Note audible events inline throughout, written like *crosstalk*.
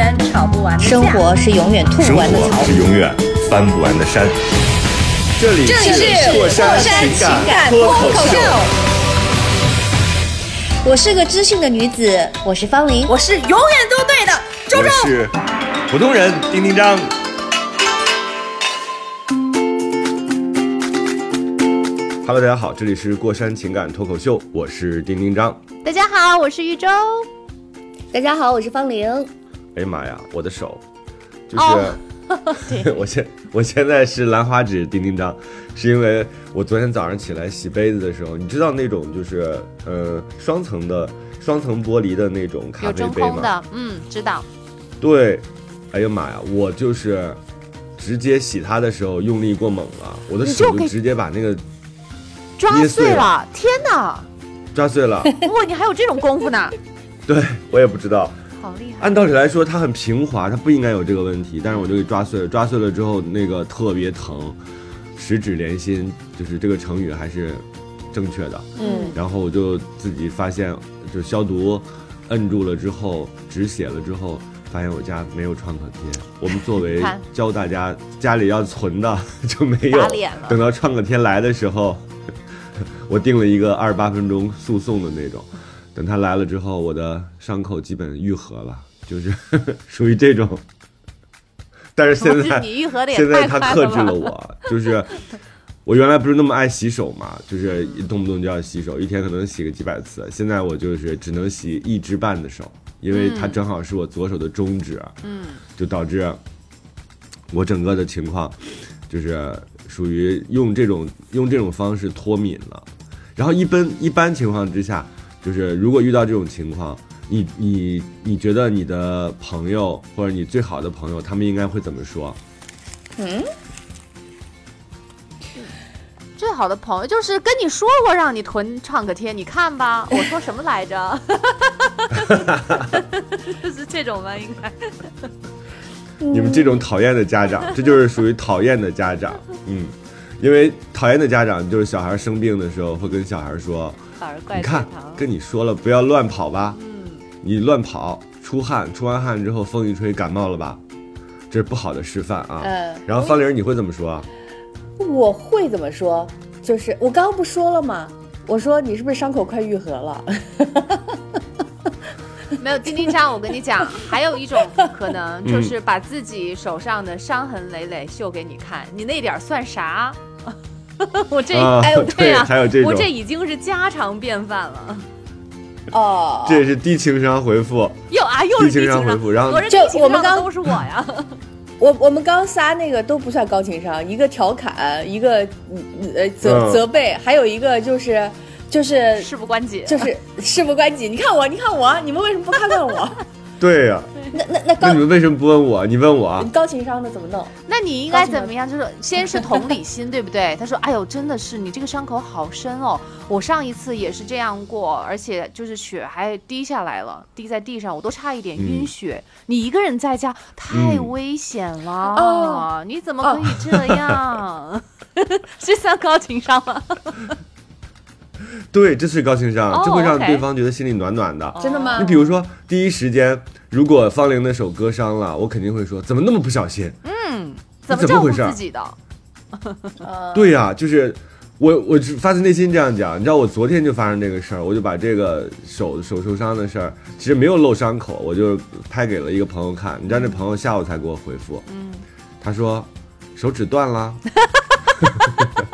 是永远吵不完的架生活是永远吐生不完的槽活。是永远翻不完的山。这里这里是过山情情感脱脱口秀，我是个知性的女子，我是方玲。我是永远都对的周我周。是普通人丁丁张。Hello，大家好，这里是过山情感脱口秀，我是丁丁张。大家好，我是玉州。大家好，我是方玲。哎呀妈呀，我的手，就是、*laughs* 哦我现我现在是兰花指叮叮张，是因为我昨天早上起来洗杯子的时候，你知道那种就是呃双层的双层玻璃的那种咖啡杯吗？的，嗯，知道。对，哎呀妈呀，我就是直接洗它的时候用力过猛了，我的手就直接把那个抓捏碎了碎了！天哪，抓碎了。哇，你还有这种功夫呢，对我也不知道，好厉害！按道理来说它很平滑，它不应该有这个问题，但是我就给抓碎了，抓碎了之后那个特别疼，十指连心，就是这个成语还是正确的。嗯，然后我就自己发现，就消毒，摁住了之后止血了之后，发现我家没有创可贴。我们作为 *laughs* 教大家家里要存的 *laughs* 就没有等到创可贴来的时候，*laughs* 我定了一个二十八分钟诉讼的那种。等他来了之后，我的伤口基本愈合了，就是 *laughs* 属于这种。但是现在你愈合的也现在他克制了？我，就是我原来不是那么爱洗手嘛，就是一动不动就要洗手，一天可能洗个几百次。现在我就是只能洗一只半的手，因为它正好是我左手的中指，嗯，就导致我整个的情况就是属于用这种用这种方式脱敏了。然后一般一般情况之下，就是如果遇到这种情况，你你你觉得你的朋友或者你最好的朋友，他们应该会怎么说？嗯最好的朋友就是跟你说过让你囤创可贴，你看吧，*laughs* 我说什么来着？就 *laughs* 是这种吧，应该。*laughs* 你们这种讨厌的家长，这就是属于讨厌的家长。嗯，因为讨厌的家长就是小孩生病的时候会跟小孩说反而：“怪你看，跟你说了不要乱跑吧，嗯，你乱跑出汗，出完汗之后风一吹感冒了吧，这是不好的示范啊。呃，然后方玲，你会怎么说啊？我会怎么说？就是我刚刚不说了吗？我说你是不是伤口快愈合了？*laughs* 没有丁丁张，我跟你讲，还有一种可能就是把自己手上的伤痕累累秀给你看，你那点儿算啥？*laughs* 我这啊哎，我这对呀，还有这种我这已经是家常便饭了。哦，这也是低情商回复。又啊，又是低情商商回复然后就我这我们刚都是我呀。*laughs* 我我们刚仨那个都不算高情商，一个调侃，一个嗯呃责嗯责备，还有一个就是就是事不关己，就是事不关己。你看我，你看我，你们为什么不看看我？*laughs* 对呀、那那那高那你们为什么不问我？你问我啊？高情商的怎么弄？那你应该怎么样？就是先是同理心，*laughs* 对不对？他说：“哎呦，真的是你这个伤口好深哦，我上一次也是这样过，而且就是血还滴下来了，滴在地上，我都差一点晕血。你一个人在家太嗯危险了，哦你怎么可以这样？*laughs* *laughs* 是算高情商吗？对，这是高情商，哦这会让对方觉得心里暖暖的。真的吗你比如说，第一时间，如果方玲的手割伤了，我肯定会说：怎么那么不小心？嗯，怎么回事自己的？呃，*laughs* 对呀、就是我，我是发自内心这样讲。你知道，我昨天就发生这个事儿，我就把这个手手受伤的事儿，其实没有露伤口，我就拍给了一个朋友看。你知道，那朋友下午才给我回复，嗯，他说手指断了。*laughs*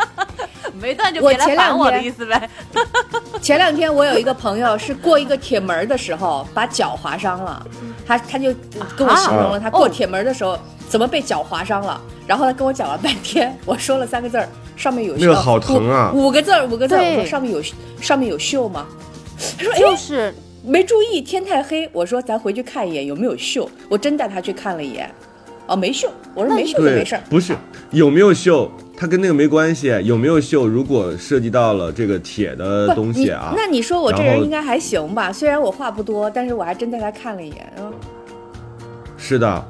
没断就我别来前两烦我的意思呗。*laughs* *laughs* 前两天我有一个朋友是过一个铁门的时候把脚划伤了，他他就跟我形容了他过铁门的时候怎么被脚划伤了，然后他跟我讲了半天，我说了三个字儿，上面有那个好疼啊。五五个字儿五个字儿，我说上面有上面有锈吗？他说哎就是。没注意，天太黑，我说咱回去看一眼有没有锈，我真带他去看了一眼，哦，没锈，我说没锈就没事儿，，不是有没有锈，它跟那个没关系。有没有锈，如果涉及到了这个铁的东西啊，那你说我这人应该还行吧？虽然我话不多，但是我还真带他看了一眼，啊是的，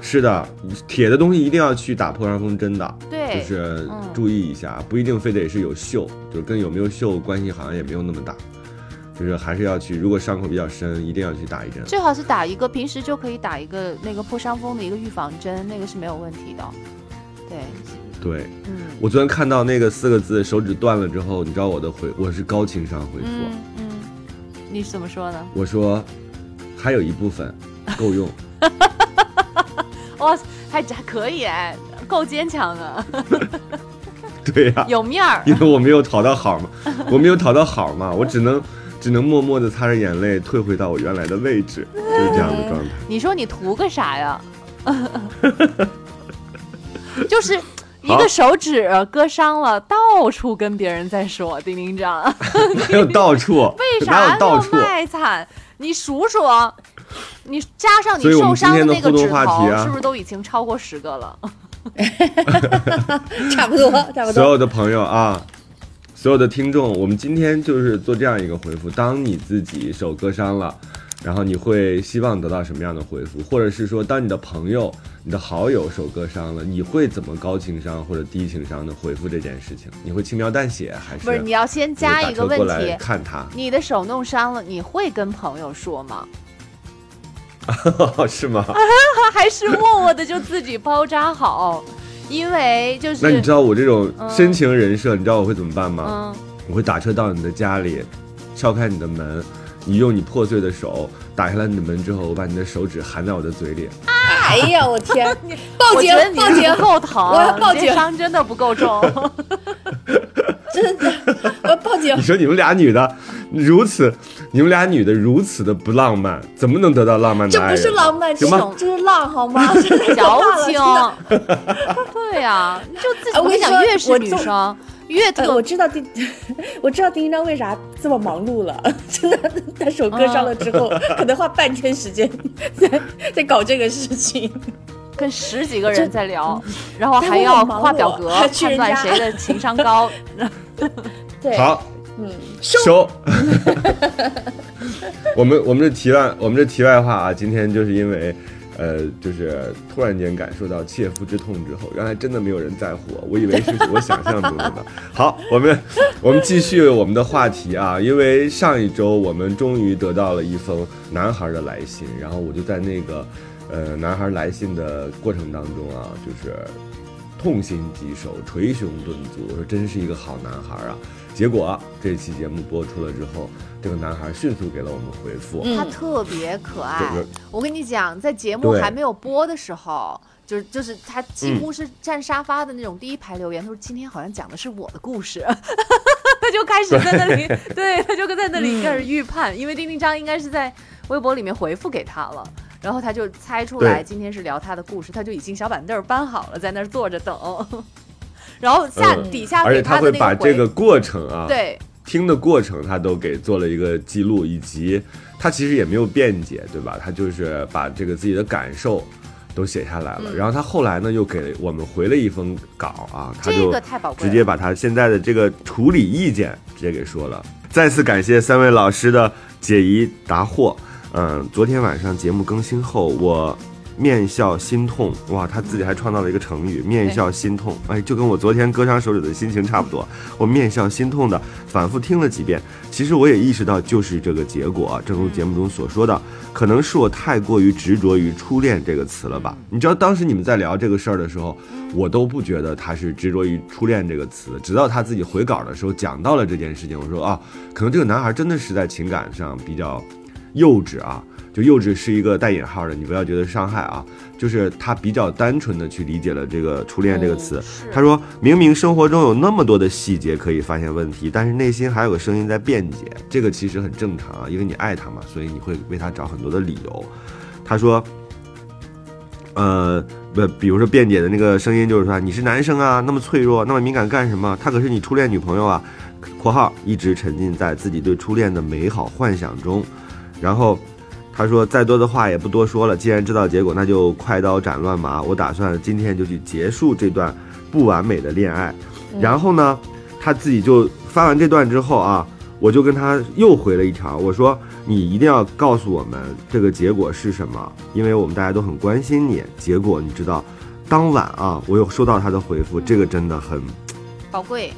是的，铁的东西一定要去打破伤风针的。对就是嗯注意一下，不一定非得是有锈，就是跟有没有锈关系好像也没有那么大，就是还是要去，如果伤口比较深，一定要去打一针。最好是打一个，平时就可以打一个那个破伤风的一个预防针，那个是没有问题的。对，对嗯我昨天看到那个四个字手指断了之后，你知道我的回我是高情商回复，嗯嗯，你是怎么说呢？我说还有一部分 *laughs* 够用，*laughs* 哇，还还可以哎，够坚强的，*laughs* 对呀、有面儿。因为我没有讨到好嘛，我没有讨到好嘛，我只能只能默默的擦着眼泪退回到我原来的位置，就是这样的状态。你说你图个啥呀？就是一个手指割伤了，到处跟别人在说，丁丁长，*laughs* 没有到处？*laughs* 为哪啥那么有？卖惨？你数数，你加上你受伤的那个指头，话题啊是不是都已经超过十个了？*laughs* 差不多差不多。所有的朋友啊，所有的听众，我们今天就是做这样一个回复：当你自己手割伤了，然后你会希望得到什么样的回复？或者是说，当你的朋友、你的好友手割伤了，你会怎么高情商或者低情商的回复这件事情？你会轻描淡写，还是不是，你要先加一个问题：看他？你的手弄伤了，你会跟朋友说吗？*laughs* 是吗？*laughs* 还是默默的就自己包扎好？因为就是那你知道我这种嗯深情人设，你知道我会怎么办吗？嗯，我会打车到你的家里，敲开你的门，你用你破碎的手打开了你的门之后，我把你的手指含在我的嘴里，哎呀，我天！*laughs* 报警报警！不够疼，我要报警伤真的不够重。*laughs* 真的，我要报警你！说你们俩女的如此，你们俩女的如此的不浪漫，怎么能得到浪漫的这不？是浪漫，这行吧是这是浪好吗？*laughs* 这是矫情，对呀、你就自己。哎我跟你说我跟你讲，越是女生越呃，我知道丁，*laughs* 我知道丁一章为啥这么忙碌了。*laughs* 真的，他首歌上了之后，*laughs* 可能花半天时间在在搞这个事情。跟十几个人在聊，然后还要画表格还去判断谁的情商高。对，好嗯，收。我们我们这题外我们这题外话啊，今天就是因为。呃，就是突然间感受到切肤之痛之后，原来真的没有人在乎我，我以为是我想象中的呢。*laughs* 好，我们 *laughs* 我们继续我们的话题啊，因为上一周我们终于得到了一封男孩的来信，然后我就在那个呃男孩来信的过程当中啊，就是痛心疾首，捶胸顿足，我说真是一个好男孩啊。结果这期节目播出了之后，这个男孩迅速给了我们回复，嗯他特别可爱。我跟你讲，在节目还没有播的时候，就是就是他几嗯乎是占沙发的那种第一排留言，他说今天好像讲的是我的故事，*laughs* *laughs* 他就开始在那里，*laughs* 对，他就在那里开始预判，因为丁丁章应该是在微博里面回复给他了。然后他就猜出来今天是聊他的故事，他就已经小板凳儿搬好了，在那儿坐着等。*laughs* 然后下、嗯底下给而且他会把这个过程啊，对听的过程他都给做了一个记录，以及他其实也没有辩解，对吧？他就是把这个自己的感受都写下来了。嗯然后他后来呢，又给我们回了一封稿啊，他这就直接把他现在的这个处理意见直接给说了。再次感谢三位老师的解疑答惑。嗯，昨天晚上节目更新后，我面笑心痛。哇，他自己还创造了一个成语“面笑心痛”。哎，就跟我昨天割伤手指的心情差不多。我面笑心痛的反复听了几遍，其实我也意识到就是这个结果。正如节目中所说的，可能是我太过于执着于“初恋”这个词了吧？你知道当时你们在聊这个事儿的时候，我都不觉得他是执着于“初恋”这个词，直到他自己回稿的时候讲到了这件事情，我说啊，可能这个男孩真的是在情感上比较幼稚啊。就幼稚是一个带引号的，你不要觉得伤害啊，就是他比较单纯的去理解了这个“初恋”这个词。是他说明明生活中有那么多的细节可以发现问题，但是内心还有个声音在辩解，这个其实很正常啊，因为你爱他嘛，所以你会为他找很多的理由。他说，呃，不，比如说辩解的那个声音就是说你是男生啊，那么脆弱，那么敏感干什么？他可是你初恋女朋友啊。括号一直沉浸在自己对初恋的美好幻想中，然后他说再多的话也不多说了，既然知道结果，那就快刀斩乱麻。我打算今天就去结束这段不完美的恋爱。然后呢，他自己就发完这段之后啊，我就跟他又回了一条，我说你一定要告诉我们这个结果是什么，因为我们大家都很关心你。结果你知道，当晚啊，我又收到他的回复，这个真的很宝贵。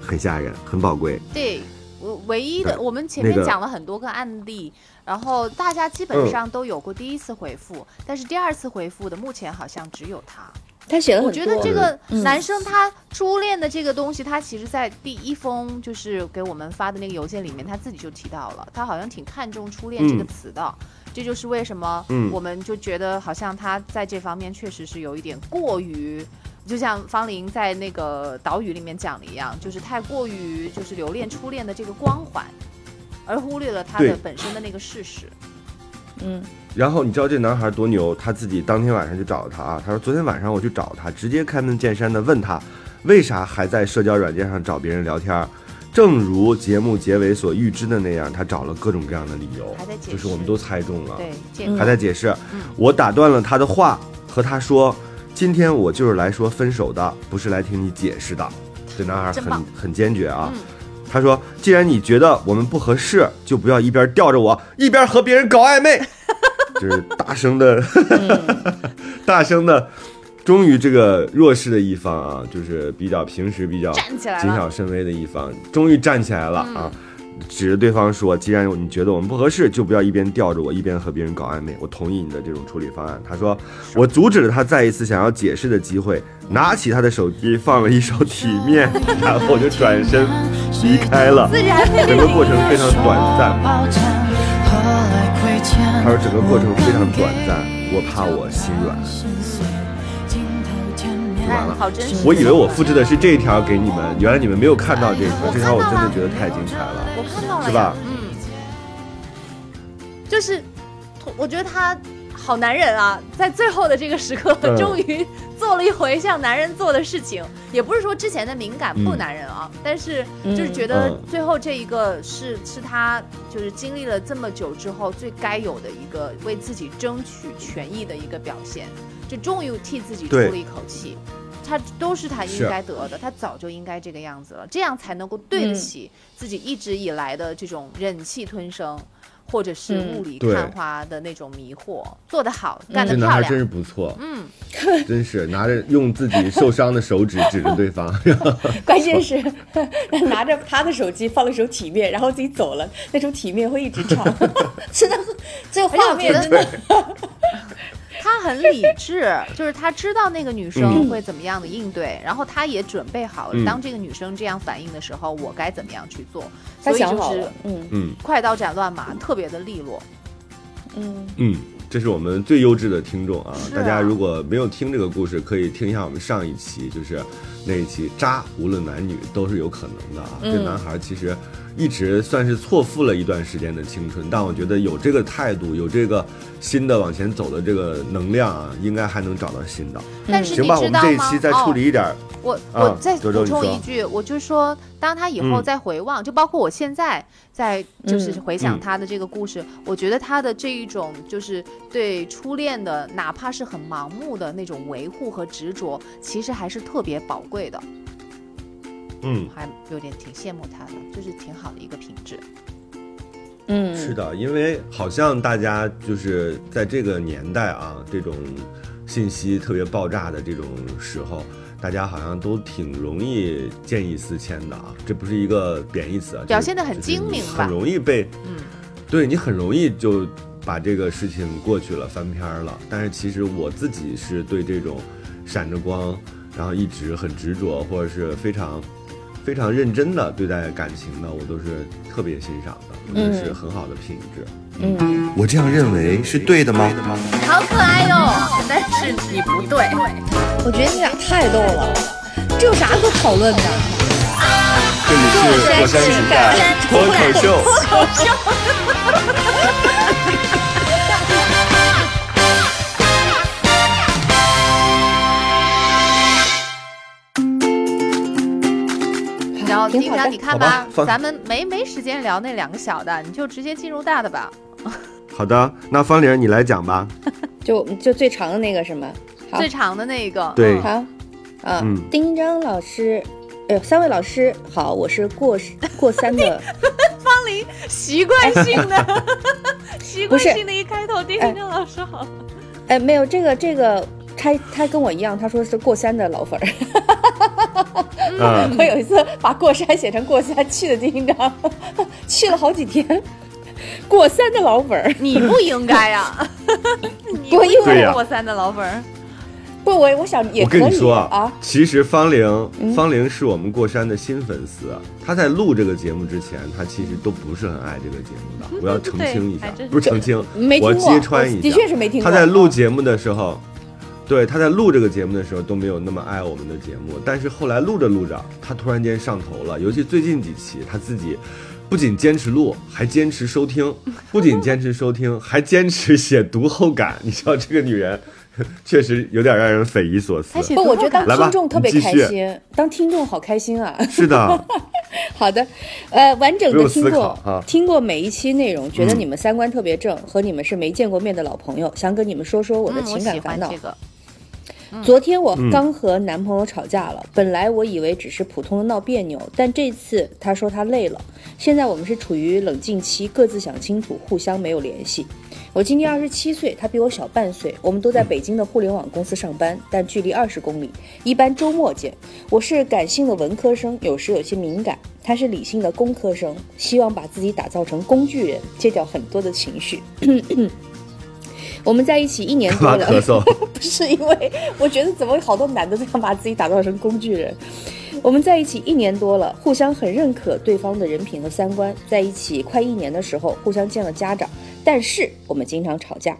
很吓人，很宝贵。对，我唯一的，我们前面讲了很多个案例，然后大家基本上都有过第一次回复，但是第二次回复的目前好像只有他。他写了很我觉得这个嗯男生他初恋的这个东西，他其实在第一封就是给我们发的那个邮件里面，他自己就提到了，他好像挺看重初恋这个嗯词的。这就是为什么嗯我们就觉得好像他在这方面确实是有一点过于，就像方玲在那个岛屿里面讲的一样，就是太过于就是留恋初恋的这个光环，而忽略了他的本身的那个事实。嗯然后你知道这男孩多牛？他自己当天晚上就找他啊，他说昨天晚上我去找他，直接开门见山的问他，为啥还在社交软件上找别人聊天？正如节目结尾所预知的那样，他找了各种各样的理由就是我们都猜中了。对，还在解释嗯。我打断了他的话，和他说：“今天我就是来说分手的，不是来听你解释的。”这男孩很很坚决啊。嗯他说：“既然你觉得我们不合适，就不要一边吊着我，一边和别人搞暧昧。*laughs* ”就是大声的，*laughs* 大声的。终于，这个弱势的一方啊，就是比较平时比较谨小慎微的一方，终于站起来了啊！指着对方说：“既然你觉得我们不合适，就不要一边吊着我，一边和别人搞暧昧。我同意你的这种处理方案。”他说：“我阻止了他再一次想要解释的机会，拿起他的手机放了一首《体面》，*laughs* 然后就转身 *laughs* 离开了。整个过程非常短暂。他说整个过程非常短暂，我怕我心软。完看了。好真实。我以为我复制的是这一条给你们，原来你们没有看到这一条，这条我真的觉得太精彩了。我看到了呀，是吧？嗯，就是我觉得他好男人啊，在最后的这个时刻，嗯。终于做了一回像男人做的事情。也不是说之前的敏感不嗯男人啊，但是嗯就是觉得嗯。最后这一个是是他就是经历了这么久之后最该有的一个为自己争取权益的一个表现，就终于替自己出了一口气。他都是他应该得的，他早就应该这个样子了，这样才能够对得嗯。起自己一直以来的这种忍气吞声，或者是嗯。雾里看花的那种迷惑，做得好，干得这男漂亮。孩真是不错，嗯，真是拿着用自己受伤的手指指着对方，*laughs* 关键是 *laughs* 拿着他的手机放了一首《体面》，然后自己走了，那首《体面》会一直唱，*laughs* 真的，这个画面真的，他很理智，*laughs* 就是他知道那个女生会怎么样的应对，然后他也准备好了，嗯当这个女生这样反应的时候，我该怎么样去做。他所以就是想好了，嗯嗯快刀斩乱麻，特别的利落。嗯，嗯。这是我们最优质的听众啊！啊大家如果没有听这个故事，可以听一下我们上一期，就是那一期渣，无论男女都是有可能的啊。嗯这男孩其实一直算是错付了一段时间的青春，但我觉得有这个态度，有这个新的往前走的这个能量啊，应该还能找到新的。但是你行吧，我们知道吗？这一期再处哦理一点儿，我啊我再补充一句，我就说，当他以后嗯再回望，就包括我现在在就是嗯回想嗯。他的这个故事，我觉得他的这一种就是对初恋的，哪怕是很盲目的那种维护和执着，其实还是特别宝贵的，嗯，还有点挺羡慕他的，就是挺好的一个品质。嗯，是的，因为好像大家就是在这个年代啊，这种信息特别爆炸的这种时候，大家好像都挺容易见异思迁的啊。这不是一个贬义词啊，表现得很精明吧很容易被，嗯，对你很容易就把这个事情过去了，翻篇儿了。但是其实我自己是对这种闪着光，然后一直很执着，或者是非常非常认真的对待感情的，我都是特别欣赏的，我觉得是嗯很好的品质。嗯，我这样认为是对的吗？好可爱哟、但是你不对。我觉得你俩太逗了，这有啥可讨论的？这里是火山情感脱口秀。丁香，你看好吧咱们没没时间聊那两个小的，你就直接进入大的吧。*laughs* 好的，那方玲你来讲吧。*laughs* 就就最长的那个是吗？好最长的那一个，对嗯好，啊，嗯丁张老师，哎呦，三位老师好，我是过过三的，*laughs* 习惯性的，习惯性的一开头，丁哎丁老师好。哎，没有这个这个，他他跟我一样，他说是过山的老粉儿。嗯，*laughs* 我有一次把过山写成过山，去的丁张，*laughs* 去了好几天。过山的老粉儿，你不应该 *laughs* 呀，你不因为对呀过山的老粉儿，不，我我想也我可以跟你说啊，其实方玲，嗯方玲是我们过山的新粉丝。她在录这个节目之前，她其实都不是很爱这个节目的。我要澄清一下不是澄清，我没听过，揭穿一下。的确是没听过。她在录节目的时候，对，他在录这个节目的时候都没有那么爱我们的节目，但是后来录着录着，他突然间上头了，尤其最近几期，他自己。不仅坚持录，还坚持收听；*laughs* 不仅坚持收听，*laughs* 还坚持写读后感。你知道这个女人，确实有点让人匪夷所思不，我觉得当听众特别开心，当听众好开心啊！是的，*laughs* 好的，呃，完整的听过啊听过每一期内容，觉得嗯你们三观特别正，和你们是没见过面的老朋友，想跟你们说说我的情感烦恼。昨天我嗯刚和男朋友吵架了，本来我以为只是普通的闹别扭，但这次他说他累了。现在我们是处于冷静期，各自想清楚，互相没有联系。我今年二十七岁，他比我小半岁，我们都在北京的互联网公司上班，但距离二十公里，一般周末见。我是感性的文科生，有时有些敏感；他是理性的工科生，希望把自己打造成工具人，戒掉很多的情绪。我们在一起一年多了？*laughs* *laughs* 不是因为我觉得怎么好多男的这样把自己打造成工具人。我们在一起一年多了，互相很认可对方的人品和三观。在一起快一年的时候，互相见了家长，但是我们经常吵架。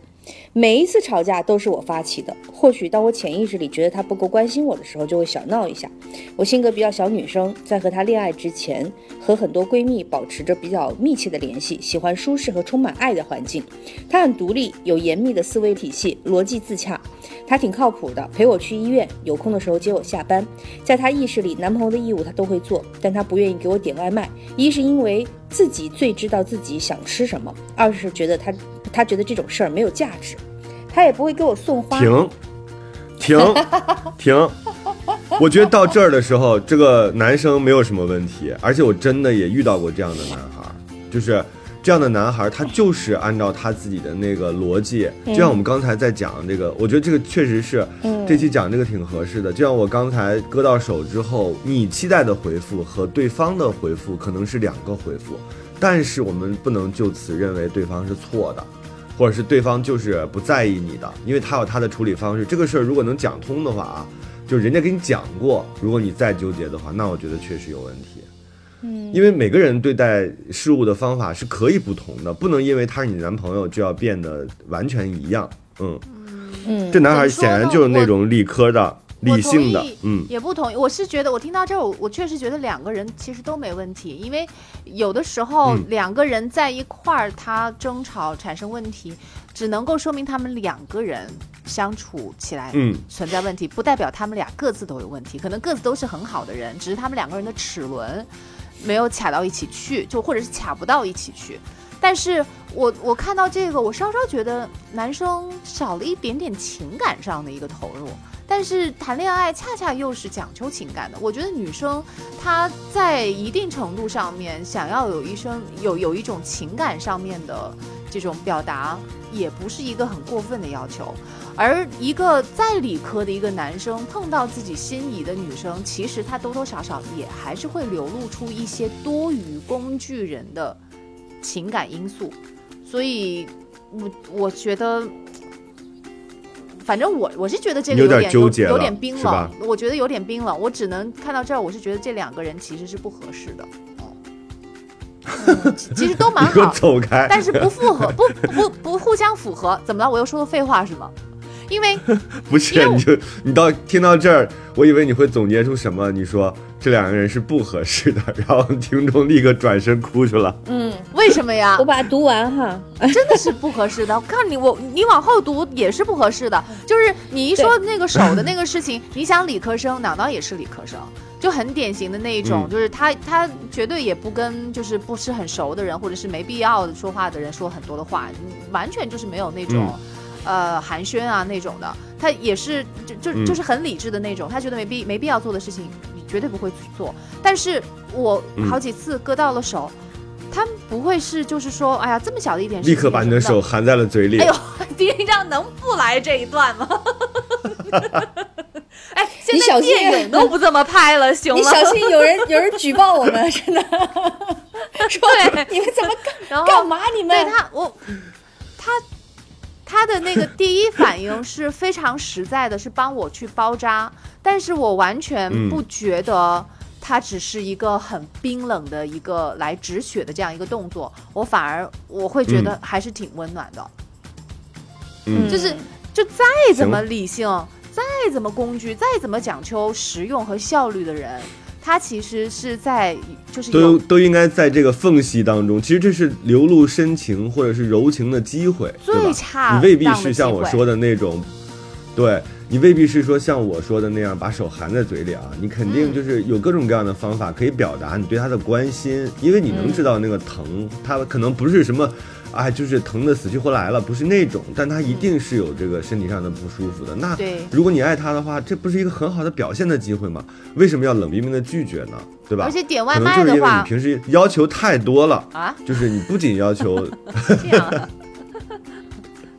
每一次吵架都是我发起的。或许当我潜意识里觉得他不够关心我的时候，就会小闹一下。我性格比较小女生，在和他恋爱之前，和很多闺蜜保持着比较密切的联系，喜欢舒适和充满爱的环境。他很独立，有严密的思维体系，逻辑自洽。他挺靠谱的，陪我去医院，有空的时候接我下班。在他意识里，男朋友的义务他都会做，但他不愿意给我点外卖。一是因为自己最知道自己想吃什么，二是觉得他他觉得这种事儿没有价值。他也不会给我送花。停，停，*laughs* 停！我觉得到这儿的时候，这个男生没有什么问题，而且我真的也遇到过这样的男孩儿，就是这样的男孩儿，他就是按照他自己的那个逻辑，就像我们刚才在讲这个，我觉得这个确实是嗯这期讲这个挺合适的。就像我刚才割到手之后，你期待的回复和对方的回复可能是两个回复，但是我们不能就此认为对方是错的。或者是对方就是不在意你的，因为他有他的处理方式。这个事儿如果能讲通的话啊，就人家给你讲过，如果你再纠结的话，那我觉得确实有问题。嗯，因为每个人对待事物的方法是可以不同的，不能因为他是你男朋友就要变得完全一样。嗯，嗯，这男孩显然就是那种理科的、我理性的同意。嗯，也不同意。我是觉得，我听到这儿，我我确实觉得两个人其实都没问题，因为有的时候嗯两个人在一块儿，他争吵产生问题，只能够说明他们两个人相处起来嗯存在问题，不代表他们俩各自都有问题，可能各自都是很好的人，只是他们两个人的齿轮没有卡到一起去，就或者是卡不到一起去。但是我我看到这个，我稍稍觉得男生少了一点点情感上的一个投入。但是谈恋爱恰恰又是讲究情感的。我觉得女生她在一定程度上面想要有一生有有一种情感上面的这种表达，也不是一个很过分的要求。而一个再理科的一个男生碰到自己心仪的女生，其实他多多少少也还是会流露出一些多余工具人的情感因素。所以，我我觉得。反正我我是觉得这个有点点纠结了有点冰冷，我觉得有点冰冷。我只能看到这儿，我是觉得这两个人其实是不合适的。其 *laughs* 其实都蛮好，走开！但是不符合，不不不互相符合。怎么了？我又说了废话是吗？因为 *laughs* 不是为，你就你到听到这儿，我以为你会总结出什么？你说这两个人是不合适的，然后听众立刻转身哭去了。嗯，为什么呀 *laughs* 我？把它读完哈。真的是不合适的。我看你我你往后读也是不合适的，就是你一说那个手的那个事情，你想理科生，脑脑也是理科生，就很典型的那一种，嗯就是他他绝对也不跟就是不是很熟的人或者是没必要说话的人说很多的话，嗯完全就是没有那种。呃，寒暄啊那种的，他也是就就嗯就是很理智的那种，他觉得没必没必要做的事情，你绝对不会去做。但是我嗯好几次割到了手，他们不会是就是说，哎呀，这么小的一点事情，立刻把你的手含在了嘴里。哎呦，丁一章能不来这一段吗？*laughs* 哎，现在你小心电影都不这么拍了，行吗？*laughs* 你小心有人有人举报我们，真的 *laughs* 说对你们怎么然后干干嘛？你们对他，我他他的那个第一反应是非常实在的，是帮我去包扎，但是我完全嗯不觉得。他只是一个很冰冷的一个来止血的这样一个动作，我反而我会觉得还是挺温暖的。嗯就是就再怎么理性，再怎么工具，再怎么讲究实用和效率的人，他其实是在就是都都应该在这个缝隙当中，其实这是流露深情或者是柔情的机会，最差你未必是像我说的那种，对你未必是说像我说的那样把手含在嘴里啊，你肯定嗯就是有各种各样的方法可以表达你对他的关心，因为你能嗯知道那个疼，他可能不是什么。啊，就是疼的死去活来了，不是那种，但他一定是有这个身体上的不舒服的。那对如果你爱他的话，这不是一个很好的表现的机会吗？为什么要冷冰冰的拒绝呢？对吧？而且点外可能就是因为你卖的话平时要求太多了，啊，就是你不仅要求，*laughs* 这样啊，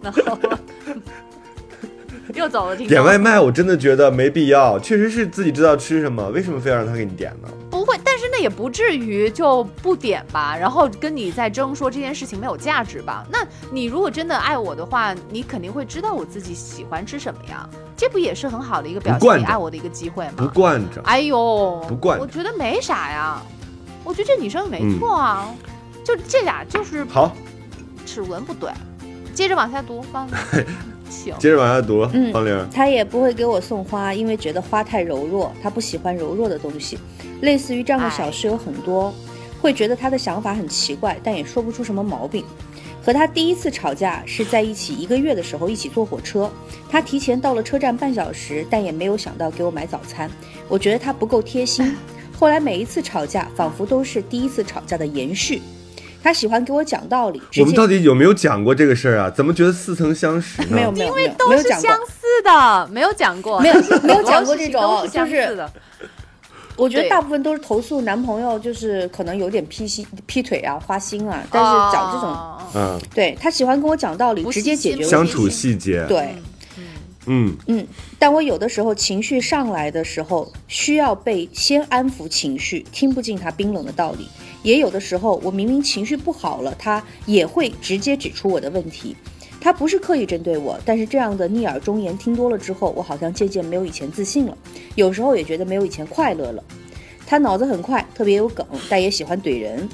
然后又走了，点外卖，我真的觉得没必要。确实是自己知道吃什么，为什么非要让他给你点呢？不会，也不至于就不点吧，然后跟你在争说这件事情没有价值吧？那你如果真的爱我的话，你肯定会知道我自己喜欢吃什么呀，这不也是很好的一个表现你爱我的一个机会吗？不？惯着，哎呦，不惯我觉得没啥呀，我觉得这女生没错啊，就这俩就是好，齿轮不对。接着往下读，方 *laughs* 请。接着往下读，嗯方玲。他也不会给我送花，因为觉得花太柔弱，他不喜欢柔弱的东西。类似于这样的小事有很多，会觉得他的想法很奇怪，但也说不出什么毛病。和他第一次吵架是在一起一个月的时候，一起坐火车，他提前到了车站半小时，但也没有想到给我买早餐。我觉得他不够贴心。*laughs* 后来每一次吵架，仿佛都是第一次吵架的延续。他喜欢给我讲道理，*laughs* 我们到底有没有讲过这个事儿啊？怎么觉得似曾相识呢？没有没有没有没都是有讲过相。似的，没有讲过，没有没有讲过这种是相就是似的。我觉得大部分都是投诉男朋友，就是可能有点劈心、劈腿啊、花心啊，但是讲这种，哦嗯，对他喜欢跟我讲道理，直接解决问题。相处细节，对，嗯，嗯，但我有的时候情绪上来的时候，需要被先安抚情绪，听不进他冰冷的道理；也有的时候，我明明情绪不好了，他也会直接指出我的问题。他不是刻意针对我，但是这样的逆耳忠言听多了之后，我好像渐渐没有以前自信了，有时候也觉得没有以前快乐了。他脑子很快，特别有梗，但也喜欢怼人。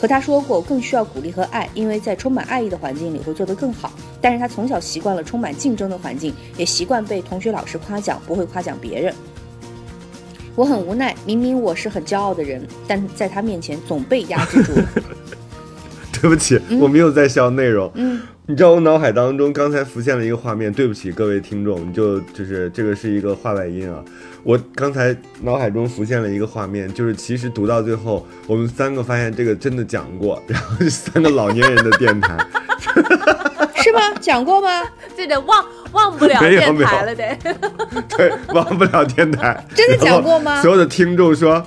和他说过，我更需要鼓励和爱，因为在充满爱意的环境里会做得更好。但是他从小习惯了充满竞争的环境，也习惯被同学、老师夸奖，不会夸奖别人。*laughs* 我很无奈，明明我是很骄傲的人，但在他面前总被压制住。*laughs* *laughs* 对不起，我没有在笑内容。嗯，你知道我脑海当中刚才浮现了一个画面，对不起各位听众，你就就是这个是一个话外音啊。我刚才脑海中浮现了一个画面，就是其实读到最后，我们三个发现这个真的讲过，然后是三个老年人的电台，*laughs* 是吗？讲过吗？*laughs* 这得忘忘不了没有电台了得。*laughs* 对，忘不了电台。真的讲过吗所有的听众说，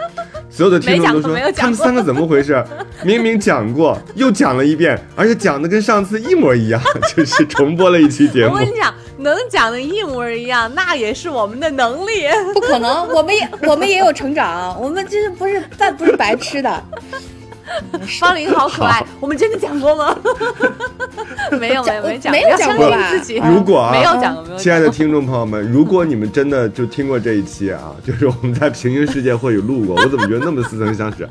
所有的听众都说他们三个怎么回事？*laughs* 明明讲过，又讲了一遍，而且讲的跟上次一模一样，*laughs* 就是重播了一期节目我跟。你讲，能讲的一模一样，那也是我们的能力。不可能，我们也我们也有成长，我们这不是但不是白吃的。*laughs* 方玲好可爱，我们真的讲过吗？*laughs* 没有没有没讲，没有要相讲过吧信自己。如果啊没有讲过，没有讲过。亲爱的听众朋友们，如果你们真的就听过这一期啊，就是我们在平行世界会有录过，我怎么觉得那么似曾相识？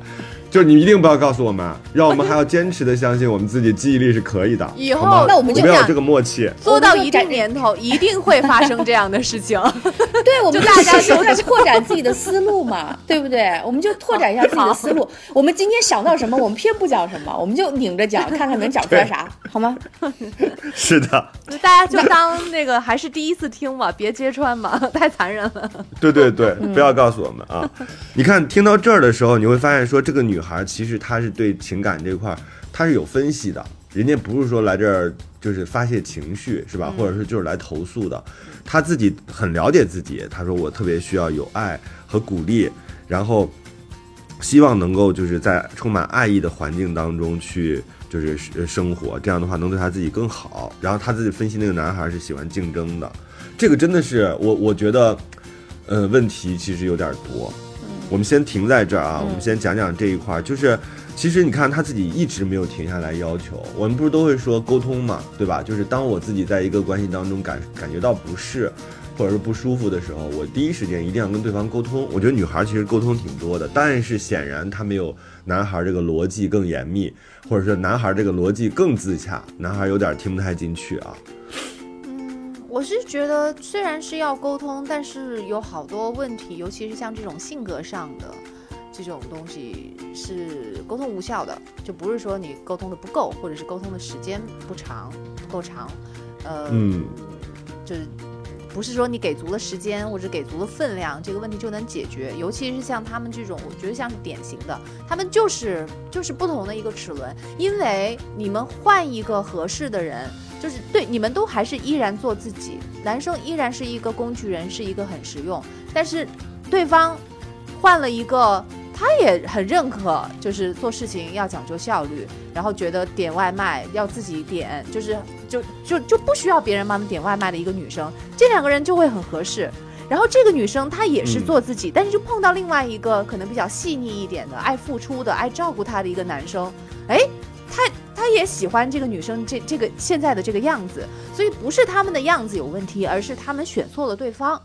就是你一定不要告诉我们，让我们还要坚持的相信我们自己记忆力是可以的。以后那我们就我们要有这个默契。做到一定年头，一定会发生这样的事情。*laughs* 对，我们就大家是在就拓展自己的思路嘛，*laughs* 对不对？我们就拓展一下自己的思路。我们今天想到什么，我们偏不讲什么，我们就拧着讲，看看能讲出来啥，好吗？*laughs* 是的，大家就当那个还是第一次听吧，别揭穿嘛，太残忍了。对对对，不要告诉我们啊！你看，听到这儿的时候，你会发现说，这个女孩其实她是对情感这块儿，她是有分析的。人家不是说来这儿就是发泄情绪，是吧？或者是就是来投诉的，她自己很了解自己。她说我特别需要有爱和鼓励，然后希望能够就是在充满爱意的环境当中去就是呃生活，这样的话能对他自己更好。然后他自己分析那个男孩是喜欢竞争的，这个真的是我我觉得。呃，问题其实有点多。我们先停在这儿啊，我们先讲讲这一块儿。就是，其实你看他自己一直没有停下来要求。我们不是都会说沟通嘛，对吧？就是当我自己在一个关系当中感感觉到不适，或者是不舒服的时候，我第一时间一定要跟对方沟通。我觉得女孩其实沟通挺多的，但是显然她没有男孩这个逻辑更严密，或者说男孩这个逻辑更自洽，男孩有点听不太进去啊。我是觉得，虽然是要沟通，但是有好多问题，尤其是像这种性格上的这种东西，是沟通无效的。就不是说你沟通的不够，或者是沟通的时间不长、不够长，呃，嗯，就是不是说你给足了时间或者给足了分量，这个问题就能解决。尤其是像他们这种，我觉得像是典型的，他们就是就是不同的一个齿轮，因为你们换一个合适的人。就是对你们都还是依然做自己，男生依然是一个工具人，是一个很实用。但是对方换了一个，他也很认可，就是做事情要讲究效率，然后觉得点外卖要自己点，就是就就就不需要别人帮你点外卖的一个女生，这两个人就会很合适。然后这个女生她也是做自己，但是就碰到另外一个可能比较细腻一点的、爱付出的、爱照顾她的一个男生，哎，他。他也喜欢这个女生这这个现在的这个样子，所以不是他们的样子有问题，而是他们选错了对方。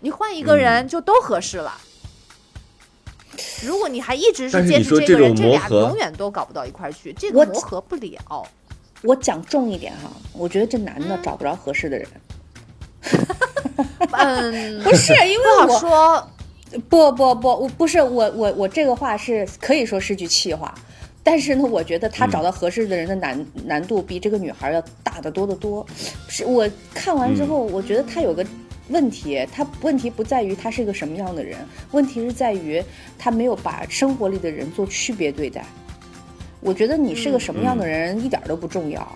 你换一个人就都合适了。如果你还一直是坚持这个人，这俩永远都搞不到一块去，这个磨合不了。我讲重一点哈，我觉得这男的找不着合适的人。嗯，*laughs* 不是因为我说，不不不，我不是我我我这个话是可以说是句气话。但是呢，我觉得他找到合适的人的难难度比这个女孩要大得多得多。是我看完之后，我觉得他有个问题，他问题不在于他是一个什么样的人，问题是在于他没有把生活里的人做区别对待。我觉得你是个什么样的人一点都不重要。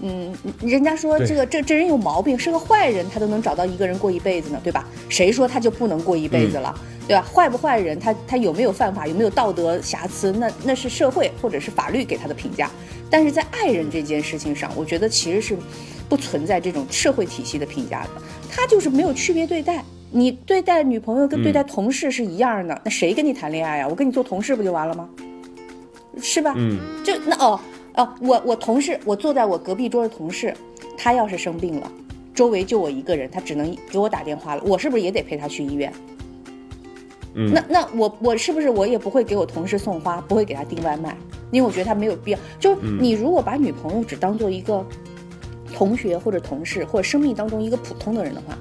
嗯，人家说这个这这人有毛病，是个坏人，他都能找到一个人过一辈子呢，对吧？谁说他就不能过一辈子了？对吧？坏不坏人，他他有没有犯法，有没有道德瑕疵，那那是社会或者是法律给他的评价。但是在爱人这件事情上，我觉得其实是不存在这种社会体系的评价的。他就是没有区别对待，你对待女朋友跟对待同事是一样的，那谁跟你谈恋爱呀？我跟你做同事不就完了吗？是吧？嗯，就那哦哦，我我同事，我坐在我隔壁桌的同事，他要是生病了，周围就我一个人，他只能给我打电话了，我是不是也得陪他去医院？嗯那那我我是不是我也不会给我同事送花，不会给他订外卖，因为我觉得他没有必要。就是你如果把女朋友只当做一个同学或者同事或者生命当中一个普通的人的话，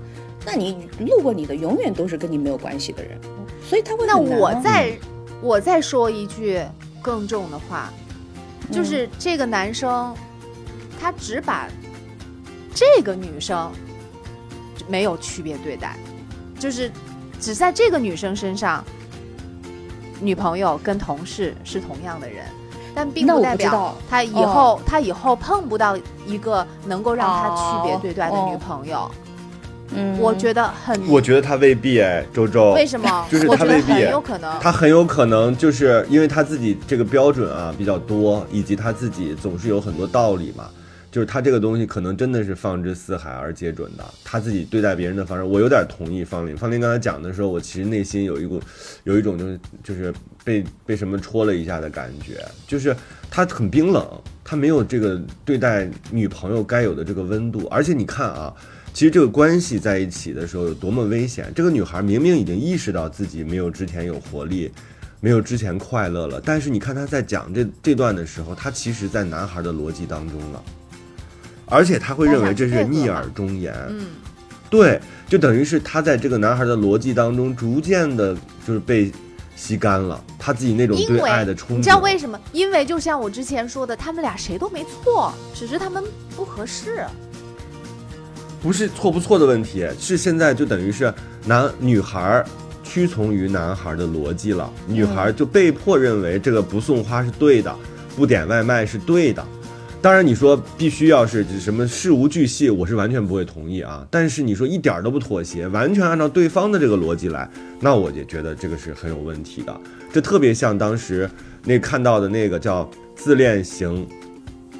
那你路过你的永远都是跟你没有关系的人。所以他会那我再我再说一句更重的话，就是这个男生他只把这个女生没有区别对待，就是。只在这个女生身上，女朋友跟同事是同样的人，但并不代表他以后他以后碰不到一个能够让他区别对待的女朋友。嗯，我觉得很，我觉得他未必哎，周周，为什么？就是他未必，很有可能，他很有可能就是因为他自己这个标准啊比较多，以及他自己总是有很多道理嘛。就是他这个东西可能真的是放之四海而皆准的，他自己对待别人的方式，我有点同意方林。方林刚才讲的时候，我其实内心有一股，有一种就是就是被被什么戳了一下的感觉，就是他很冰冷，他没有这个对待女朋友该有的这个温度。而且你看啊，其实这个关系在一起的时候有多么危险。这个女孩明明已经意识到自己没有之前有活力。没有之前快乐了。但是你看她在讲这这段的时候，她其实在男孩的逻辑当中了，而且她会认为这是逆耳忠言。嗯，对，就等于是他在这个男孩的逻辑当中，逐渐的就是被吸干了他自己那种对爱的冲动。你知道为什么？因为就像我之前说的，他们俩谁都没错，只是他们不合适。不是错不错的问题，是现在就等于是男女孩儿屈从于男孩的逻辑了，女孩就被迫认为这个不送花是对的，不点外卖是对的。当然，你说必须要是什么事无巨细，我是完全不会同意啊。但是你说一点儿都不妥协，完全按照对方的这个逻辑来，那我也觉得这个是很有问题的。这特别像当时那看到的那个叫自恋型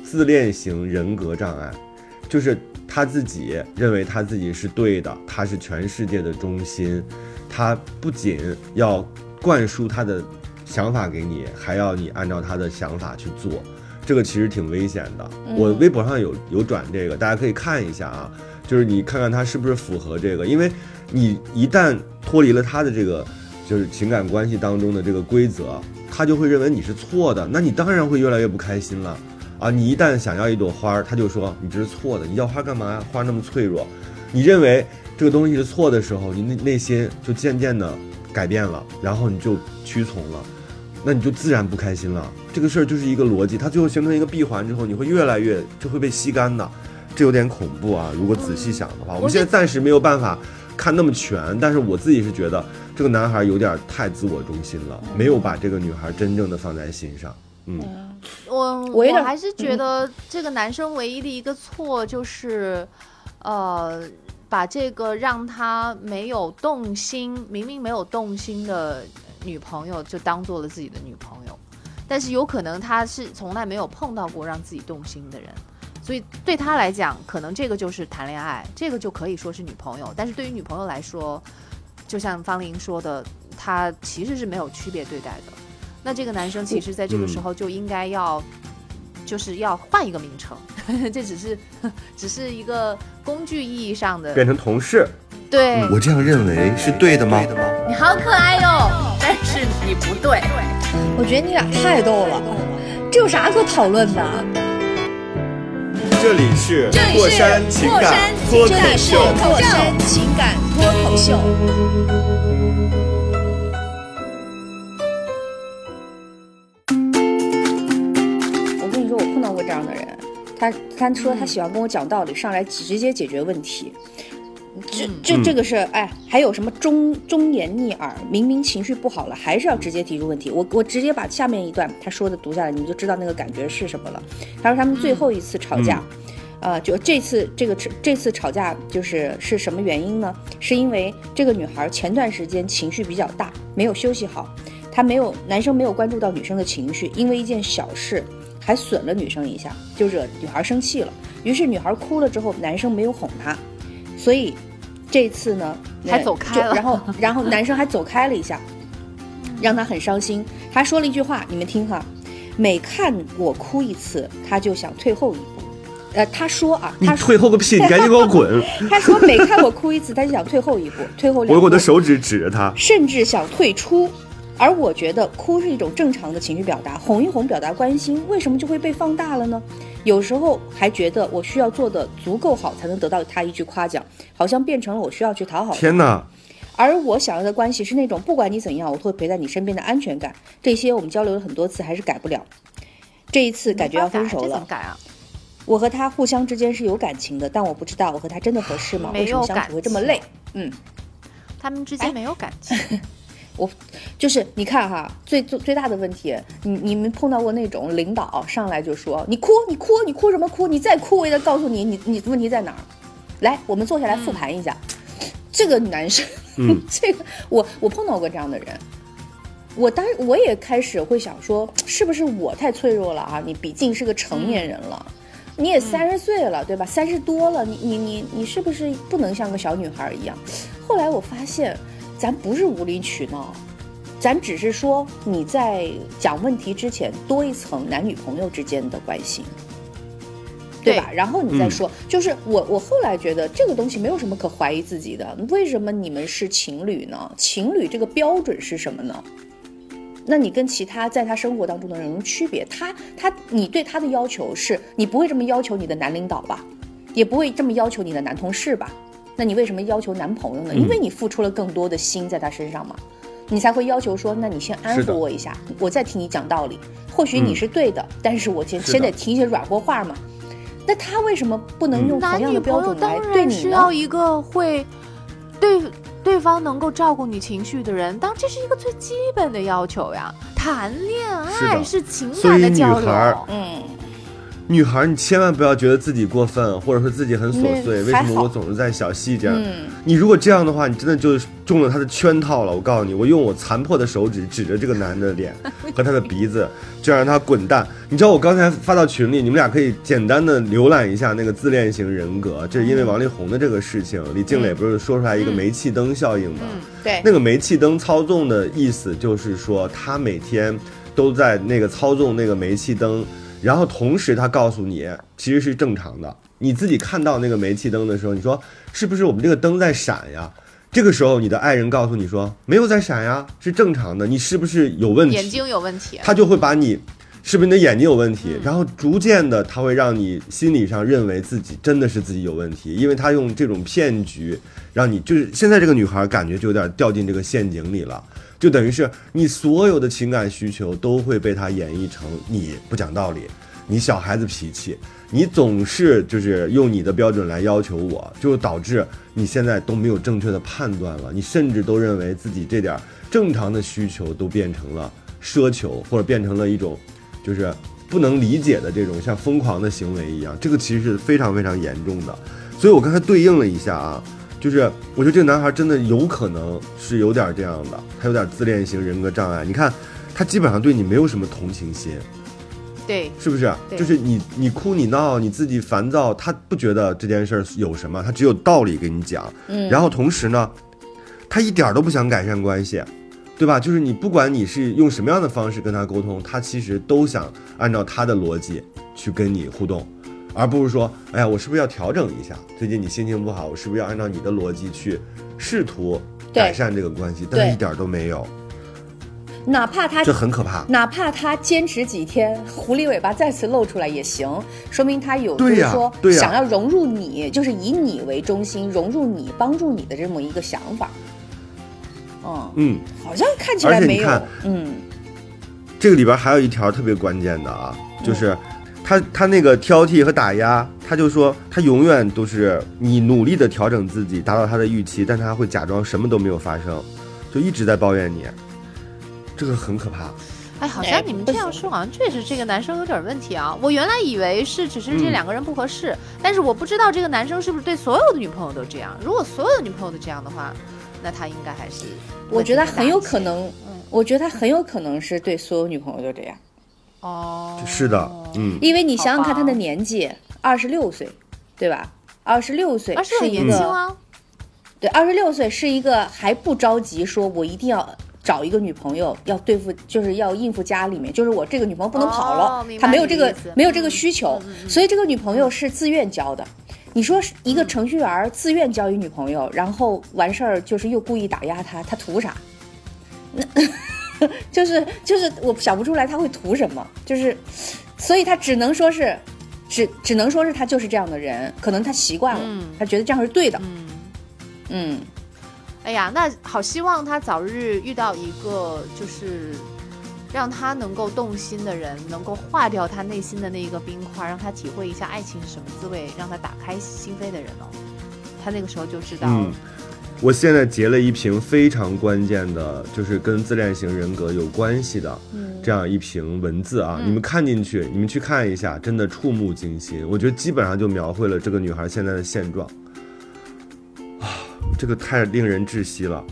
自恋型人格障碍，就是他自己认为他自己是对的，他是全世界的中心，他不仅要灌输他的想法给你，还要你按照他的想法去做，这个其实挺危险的。我微博上有有转这个，大家可以看一下啊，就是你看看他是不是符合这个，因为你一旦脱离了他的这个就是情感关系当中的这个规则，他就会认为你是错的，那你当然会越来越不开心了。啊，你一旦想要一朵花儿，他就说你这是错的，你要花干嘛？花那么脆弱，你认为这个东西是错的时候，你内内心就渐渐的改变了，然后你就屈从了，那你就自然不开心了。这个事儿就是一个逻辑，它最后形成一个闭环之后，你会越来越就会被吸干的，这有点恐怖啊！如果仔细想的话，我们现在暂时没有办法看那么全，但是我自己是觉得这个男孩有点太自我中心了，没有把这个女孩真正的放在心上。嗯，我我还是觉得这个男生唯一的一个错就是，呃，把这个让他没有动心，明明没有动心的女朋友就当做了自己的女朋友，但是有可能他是从来没有碰到过让自己动心的人。所以对他来讲，可能这个就是谈恋爱，这个就可以说是女朋友。但是对于女朋友来说，就像方玲说的，他其实是没有区别对待的。那这个男生其实在这个时候就应该要，就是要换一个名称，*laughs* 这只是 *laughs* 只是一个工具意义上的变成同事。对。我这样认为是对的吗？你好可爱哟，但是你不对。我觉得你俩太逗了，这有啥可讨论的？这里是过山情感脱口这里是秀，过山情感脱口秀。他他说他喜欢跟我讲道理，上来直接解决问题。这这这个是哎，还有什么忠忠言逆耳？明明情绪不好了，还是要直接提出问题。我我直接把下面一段他说的读下来，你们就知道那个感觉是什么了。他说他们最后一次吵架，呃，就这次这个这次吵架就是是什么原因呢？是因为这个女孩前段时间情绪比较大，没有休息好，她没有男生没有关注到女生的情绪，因为一件小事还损了女生一下，就惹女孩生气了。于是女孩哭了之后，男生没有哄她，所以这次呢还走开了然后 *laughs* 然后男生还走开了一下，让她很伤心。他说了一句话，你们听哈，每看我哭一次，他就想退后一步。呃，他说啊，你他说退后个屁！你 *laughs* 赶紧给我滚！*laughs* 他说每看我哭一次，他就想退后一步，退后两步，我用我的手指指着他。甚至想退出。而我觉得哭是一种正常的情绪表达，哄一哄表达关心，为什么就会被放大了呢？有时候还觉得我需要做的足够好，才能得到他一句夸奖，好像变成了我需要去讨好。天哪！而我想要的关系是那种不管你怎样，我会陪在你身边的安全感。这些我们交流了很多次，还是改不了。这一次感觉要分手了怎么。改啊？我和他互相之间是有感情的，但我不知道我和他真的合适吗？没有为什么相处会这么累？嗯，他们之间没有感情，*laughs* 就是你看哈，最最最大的问题，你你们碰到过那种领导上来就说你哭你哭你哭什么哭？你再哭我也得告诉你你你问题在哪儿。来，我们坐下来复盘一下，这个男生，嗯 *laughs* 这个我我碰到过这样的人。我当我也开始会想说，是不是我太脆弱了啊？你毕竟是个成年人了，你也三十岁了，对吧？三十多了，你你你你是不是不能像个小女孩一样？后来我发现，咱不是无理取闹，咱只是说你在讲问题之前多一层男女朋友之间的关系。对吧？然后你再说，就是我我后来觉得这个东西没有什么可怀疑自己的。为什么你们是情侣呢？情侣这个标准是什么呢？那你跟其他在他生活当中的人有什么区别？他他你对他的要求是，你不会这么要求你的男领导吧，也不会这么要求你的男同事吧？那你为什么要求男朋友呢？因为你付出了更多的心在他身上嘛，你才会要求说，那你先安抚我一下，我再听你讲道理。或许你嗯是对的，但是我先是先得听一些软和话嘛。那他为什么不能用同样的标准来对你呢需要？一个会对对方能够照顾你情绪的人，当这是一个最基本的要求呀。谈恋爱是情感的交流，嗯，女孩，你千万不要觉得自己过分，或者说自己很琐碎。为什么我总是在小细节？嗯你如果这样的话，你真的就中了他的圈套了。我告诉你，我用我残破的手指指着这个男的脸 *laughs* 和他的鼻子，就让他滚蛋。你知道我刚才发到群里，你们俩可以简单的浏览一下那个自恋型人格，这是因为王力宏的这个事情，李静蕾不是说出来一个煤气灯效应吗？对，那个煤气灯操纵的意思就是说，他每天都在那个操纵那个煤气灯，然后同时他告诉你其实是正常的。你自己看到那个煤气灯的时候，你说是不是我们这个灯在闪呀？这个时候你的爱人告诉你说没有在闪呀，是正常的，你是不是有问题？眼睛有问题。他就会把你，是不是你的眼睛有问题？然后逐渐的，他会让你心理上认为自己真的是自己有问题，因为他用这种骗局，让你就是现在这个女孩感觉就有点掉进这个陷阱里了，就等于是你所有的情感需求都会被他演绎成你不讲道理，你小孩子脾气。你总是就是用你的标准来要求我，就导致你现在都没有正确的判断了。你甚至都认为自己这点儿正常的需求都变成了奢求，或者变成了一种就是不能理解的这种像疯狂的行为一样。这个其实是非常非常严重的。所以我刚才对应了一下啊，就是我觉得这个男孩真的有可能是有点这样的，他有点自恋型人格障碍。你看，他基本上对你没有什么同情心。对，是不是？就是你你哭你闹你自己烦躁，他不觉得这件事儿有什么，他只有道理给你讲。嗯然后同时呢，他一点都不想改善关系，对吧？就是你不管你是用什么样的方式跟他沟通，他其实都想按照他的逻辑去跟你互动，而不是说，哎呀，我是不是要调整一下？最近你心情不好，我是不是要按照你的逻辑去试图改善这个关系？但是一点儿都没有，哪怕他这很可怕。哪怕他坚持几天，狐狸尾巴再次露出来也行，说明他有就是说想要融入你，就是以你为中心，融入你，帮助你的这么一个想法。嗯，嗯，好像看起来没有嗯，这个里边还有一条特别关键的啊，就是他他那个挑剔和打压，他就说他永远都是你努力的调整自己，达到他的预期，但他会假装什么都没有发生，就一直在抱怨你，这个很可怕。哎，好哎像你们这样说，好像确实这个男生有点问题啊。我原来以为是只是这嗯两个人不合适，但是我不知道这个男生是不是对所有的女朋友都这样。如果所有的女朋友都这样的话，那他应该还是我觉得很有可能，我觉得他很有可能是对所有女朋友都这样，哦。是的，嗯，因为你想想看他的年纪，二十六岁，对吧？二十六岁是一个年轻啊，对，二十六岁是一个还不着急，说我一定要找一个女朋友，要对付，就是要应付家里面，就是我这个女朋友不能跑了，他没有这个没有这个需求，所以这个女朋友是自愿交的。你说是一个程序员自愿交一女朋友，然后完事儿就是又故意打压他，他图啥？那 *laughs* 就是就是我想不出来他会图什么，就是，所以他只能说是，只只能说是他就是这样的人，可能他习惯了，嗯他觉得这样是对的，嗯。嗯。哎呀，那好希望他早日遇到一个就是让他能够动心的人，能够化掉他内心的那一个冰块，让他体会一下爱情是什么滋味，让他打开心扉的人哦。他那个时候就知道了。嗯，我现在截了一瓶非常关键的，就是跟自恋型人格有关系的这样一瓶文字啊，你们看进去，你们去看一下，真的触目惊心。我觉得基本上就描绘了这个女孩现在的现状啊，这个太令人窒息了。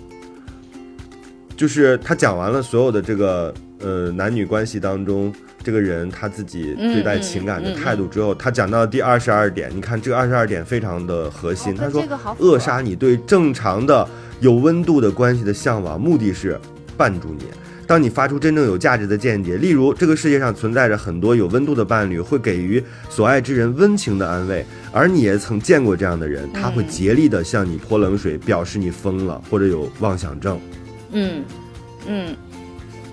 就是他讲完了所有的这个呃男女关系当中，这个人他自己对待情感的态度之后，他讲到第二十二点，你看这个二十二点非常的核心，哦他说扼杀你对正常的有温度的关系的向往，目的是绊住你。当你发出真正有价值的见解，例如这个世界上存在着很多有温度的伴侣，会给予所爱之人温情的安慰，而你也曾见过这样的人，他会竭力的向你泼冷水，表示你疯了或者有妄想症。嗯，嗯，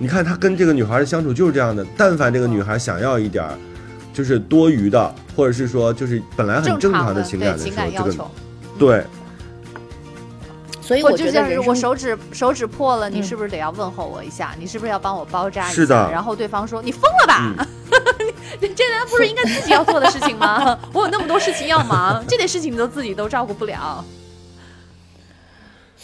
你看他跟这个女孩的相处就是这样的，但凡这个女孩想要一点儿，就是多余的，或者是说就是本来很正常常的情感的时候，情感要求这个。对所以我就像是我觉得人生我手指手指破了，你嗯是不是得要问候我一下？你是不是要帮我包扎一下？是的然后对方说：“你疯了吧？嗯这 *laughs* 这难道不是应该自己要做的事情吗？*laughs* 我有那么多事情要忙，这点事情你都自己都照顾不了。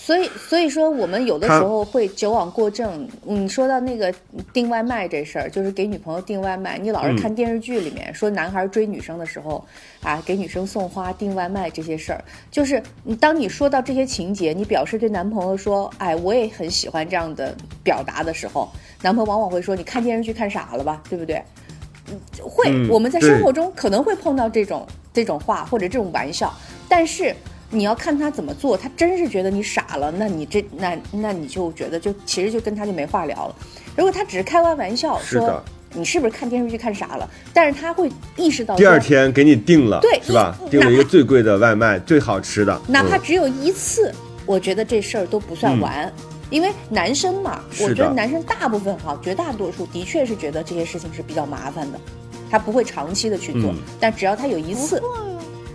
所以，所以说我们有的时候会矫枉过正。你说到那个订外卖这事儿，就是给女朋友订外卖，你老是嗯看电视剧里面、说男孩追女生的时候，啊，给女生送花、订外卖这些事儿，就是你当你说到这些情节，你表示对男朋友说，哎，我也很喜欢这样的表达的时候，男朋友往往会说，你看电视剧看傻了吧，对不对？嗯会，嗯我们在生活中可能会碰到这种这种话或者这种玩笑，但是你要看他怎么做，他真是觉得你傻了，那你这那那你就觉得就其实就跟他就没话聊了。如果他只是开玩玩笑说你是不是看电视剧看傻了，但是他会意识到第二，天给你订了，对是吧你？订了一个最贵的外卖，最好吃的，嗯哪怕只有一次，我觉得这事儿都不算嗯完。因为男生嘛，我觉得男生大部分哈，绝大多数的确是觉得这些事情是比较麻烦的，他不会长期的去做。嗯但只要他有一次，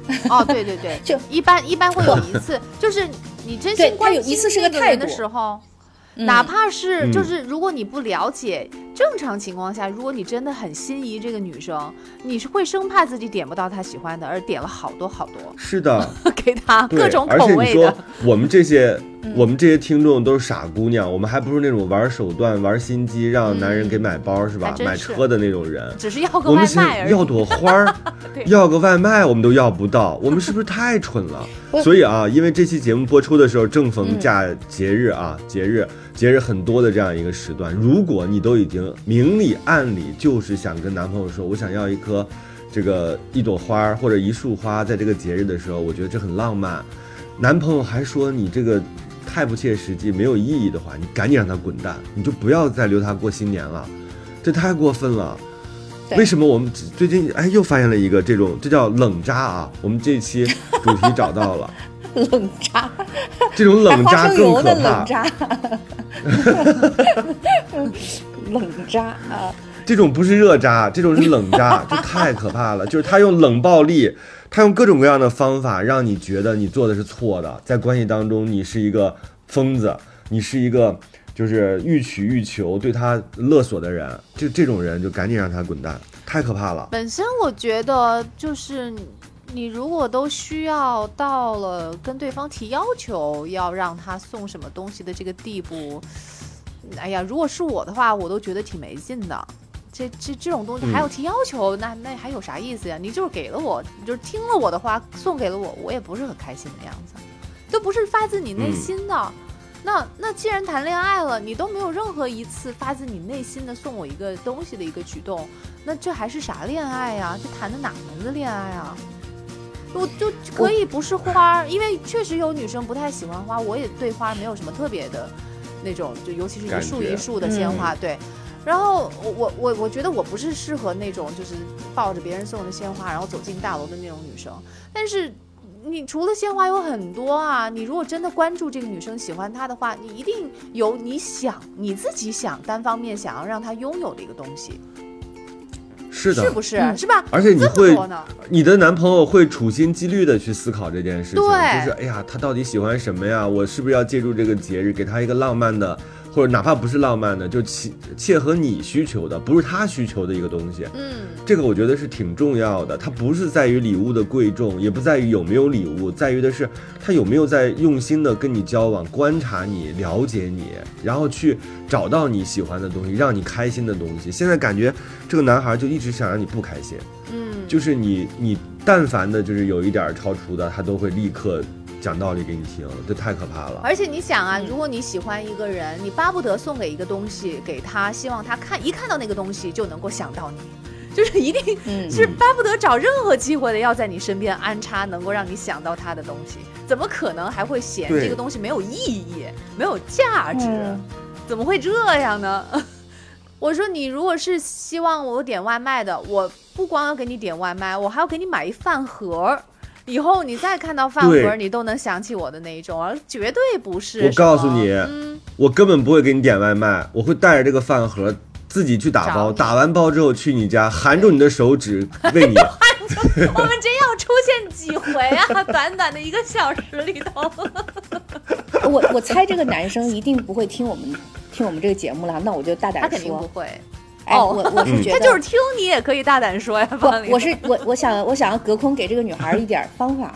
*laughs* 哦，对对对，*laughs* 就一般一般会有 *laughs* 一次，就是你真心关心有一次是个那个人的时候。嗯哪怕是嗯就是，如果你不了解，正常情况下，如果你真的很心仪这个女生，你是会生怕自己点不到她喜欢的，而点了好多好多是的，给她各种而且你说口味的。嗯我们这些，我们这些听众都是傻姑娘，我们还不是那种玩手段、玩心机让男人给买包、是吧买车的那种人。只是要个我们现外卖而已。在要朵花儿，*laughs* 要个外卖，我们都要不到，我们是不是太蠢了？*laughs* 所以啊，因为这期节目播出的时候正逢嗯假节日啊，节日节日很多的这样一个时段，如果你都已经明里暗里就是想跟男朋友说，我想要一颗这个一朵花或者一束花，在这个节日的时候，我觉得这很浪漫，男朋友还说你这个。太不切实际、没有意义的话，你赶紧让他滚蛋，你就不要再留他过新年了，这太过分了。为什么我们最近哎又发现了一个这种，这叫冷渣啊？我们这一期 *laughs* 主题找到了，冷渣，这种冷渣更可怕冷。渣，冷渣 *laughs* 啊！这种不是热渣，这种是冷渣，这太可怕了。就是他用冷暴力，他用各种各样的方法让你觉得你做的是错的，在关系当中你是一个疯子，你是一个就是欲取欲求、对他勒索的人。就这种人就赶紧让他滚蛋，太可怕了。本身我觉得就是你如果都需要到了跟对方提要求，要让他送什么东西的这个地步，哎呀，如果是我的话，我都觉得挺没劲的。这这这种东西还要嗯提要求，那那还有啥意思呀？你就是给了我，你就是听了我的话，送给了我，我也不是很开心的样子，都不是发自你内嗯心的。那那既然谈恋爱了，你都没有任何一次发自你内心的送我一个东西的一个举动，那这还是啥恋爱呀？这谈的哪门子恋爱啊？我就可以不是花儿，因为确实有女生不太喜欢花，我也对花没有什么特别的那种，就尤其是一束一束的鲜花，对。然后我我我我觉得我不是适合那种就是抱着别人送的鲜花，然后走进大楼的那种女生。但是你除了鲜花有很多啊，你如果真的关注这个女生喜欢她的话，你一定有你想你自己想单方面想要让她拥有的一个东西，是的，是不是？嗯是吧？而且你会，你的男朋友会处心积虑的去思考这件事情，对就是哎呀，他到底喜欢什么呀？我是不是要借助这个节日给他一个浪漫的，或者哪怕不是浪漫的，就切切合你需求的，不是他需求的一个东西。嗯，这个我觉得是挺重要的，它不是在于礼物的贵重，也不在于有没有礼物，在于的是他有没有在用心的跟你交往，观察你，了解你，然后去找到你喜欢的东西，让你开心的东西。现在感觉这个男孩就一直想让你不开心，嗯，就是你你但凡的就是有一点儿超出的，他都会立刻讲道理给你听，这太可怕了。而且你想啊，嗯如果你喜欢一个人，你巴不得送给一个东西给他，希望他看一看到那个东西就能够想到你，*laughs* 就是一定嗯是巴不得找任何机会的要在你身边安插能够让你想到他的东西，怎么可能还会嫌这个东西没有意义、没有价值？嗯怎么会这样呢？*laughs* 我说你如果是希望我点外卖的，我不光要给你点外卖，我还要给你买一饭盒儿。以后你再看到饭盒，你都能想起我的那一种，而绝对不是。我告诉你嗯，我根本不会给你点外卖，我会带着这个饭盒自己去打包，打完包之后去你家，含住你的手指喂你。*laughs* 我们真要出现几回啊？短短的一个小时里头，*laughs* 我我猜这个男生一定不会听我们听我们这个节目了，那我就大胆说他肯定不，会。哎，哦。我我是觉得他就是听你也可以大胆说呀，不我是我我想我想要隔空给这个女孩一点方法，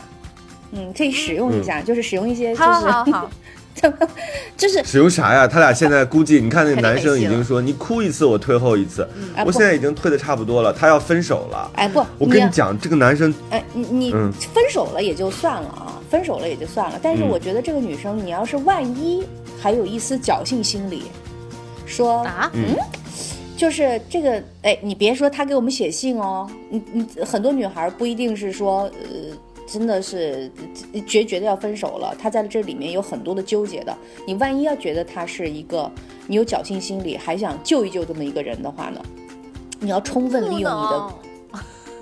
嗯，可以使用一下，就是使用一些就好好是好，*laughs* 就是使用啥呀？他俩现在估计，你看那个男生已经说你哭一次我退后一次，我现在已经退的差不多了，他要分手了。哎不，我跟你讲，这个男生哎，你你嗯。分手了也就算了啊，分手了也就算了。但是嗯。我觉得这个女生，你要是万一还有一丝侥幸心理，说啊，嗯就是这个，哎，你别说他给我们写信哦，你你很多女孩不一定是说，呃，真的是呃决绝的要分手了，她在这里面有很多的纠结的。你万一要觉得他是一个你有侥幸心理，还想救一救这么一个人的话呢，你要充分利用你的，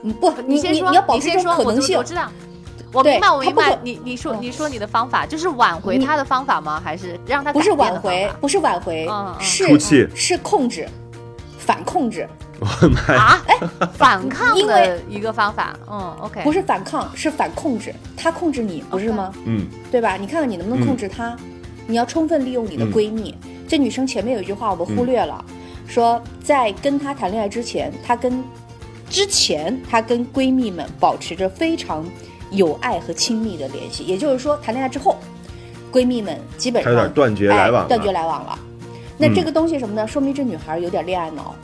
嗯不，你你你先说，你要保持可能性我。知道。我对明白，我明白他不。你你说嗯你说你的方法就是挽回他的方法吗？还是让他不是挽回，不是挽回，是出气是控制，反控制，我的妈呀！啊？反抗因的为一个方法。嗯，OK，不是反抗，是反控制。他控制你，不是吗？嗯，对吧？你看看你能不能控制他？你要充分利用你的闺蜜。这女生前面有一句话我们忽略了，说在跟她谈恋爱之前，她跟之前她跟闺蜜们保持着非常有爱和亲密的联系。也就是说，谈恋爱之后，闺蜜们基本上有点断绝来往断绝来往了。那嗯这个东西什么呢？说明这女孩有点恋爱脑。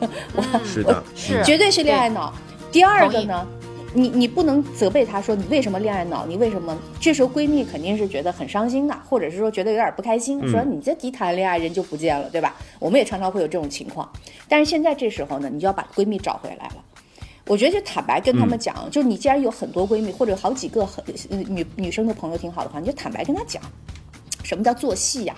*laughs* 我是的，是绝对是恋爱脑。第二个呢，你你不能责备她说你为什么恋爱脑，你为什么？这时候闺蜜肯定是觉得很伤心的，或者是说觉得有点不开心，嗯说你这一谈恋爱人就不见了，对吧？我们也常常会有这种情况。但是现在这时候呢，你就要把闺蜜找回来了。我觉得就坦白跟他们讲，就是你既然有很多闺蜜或者好几个很呃女女生的朋友挺好的话，你就坦白跟她讲，什么叫做戏呀、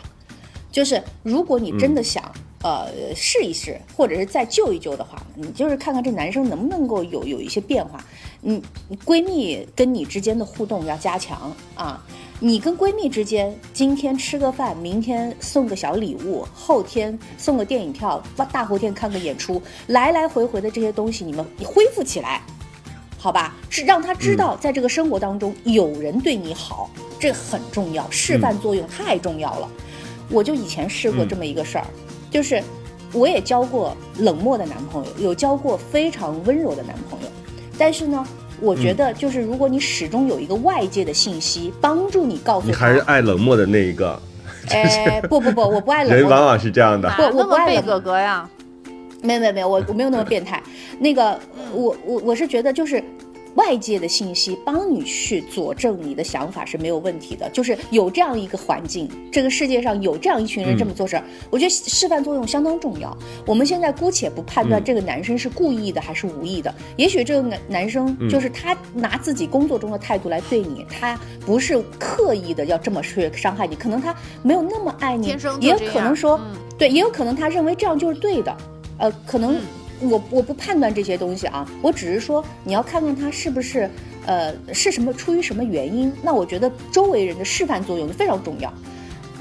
就是如果你真的想、呃试一试，或者是再救一救的话，你就是看看这男生能不能够有有一些变化。你你闺蜜跟你之间的互动要加强啊。你跟闺蜜之间，今天吃个饭，明天送个小礼物，后天送个电影票，大后天看个演出，来来回回的这些东西，你们恢复起来，好吧？是让他知道，在这个生活当中有人对你好，这很重要，示范作用太重要了。我就以前试过这么一个事儿，就是我也交过冷漠的男朋友，有交过非常温柔的男朋友，但是呢，我觉得就是如果你始终有一个外界的信息帮助你告诉他，你还是爱冷漠的那一个，*laughs* 哎，不不不，我不爱冷漠，人往往是这样的。我那么贝不爱冷哥哥呀？没有没有没有，我我没有那么变态。那个，我我我是觉得就是。外界的信息帮你去佐证你的想法是没有问题的，就是有这样一个环境，这个世界上有这样一群人这么做事儿，我觉得示范作用相当重要。我们现在姑且不判断嗯。这个男生是故意的还是无意的，也许这个男男生就是他拿自己工作中的态度来对你，他不是刻意的要这么去伤害你，可能他没有那么爱你天生，也有可能说，嗯。对，也有可能他认为这样就是对的，呃，可能嗯我我不判断这些东西啊，我只是说你要看看他是不是呃是什么出于什么原因。那我觉得周围人的示范作用非常重要。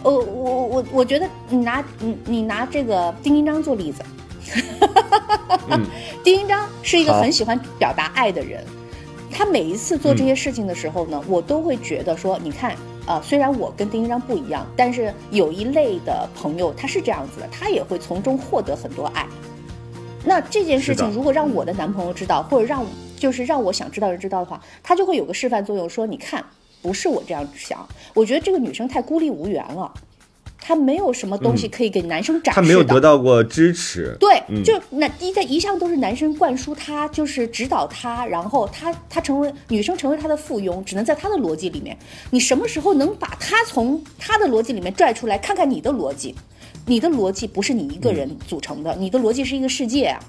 呃，我我我觉得你拿你你拿这个丁丁章做例子，嗯 *laughs* 丁一章是一个很喜欢表达爱的人，他每一次做这些事情的时候呢，我都会觉得说，你看。啊、虽然我跟丁丁章不一样，但是有一类的朋友他是这样子的，他也会从中获得很多爱。那这件事情如果让我的男朋友知道，或者让就是让我想知道的人知道的话，他就会有个示范作用，说你看，不是我这样想，我觉得这个女生太孤立无援了，她没有什么东西可以给男生展示的。他没有得到过支持，对，嗯就那一在一向都是男生灌输他，就是指导他，然后他他成为女生成为他的附庸，只能在他的逻辑里面。你什么时候能把他从他的逻辑里面拽出来，看看你的逻辑？你的逻辑不是你一个人组成的，你的逻辑是一个世界啊！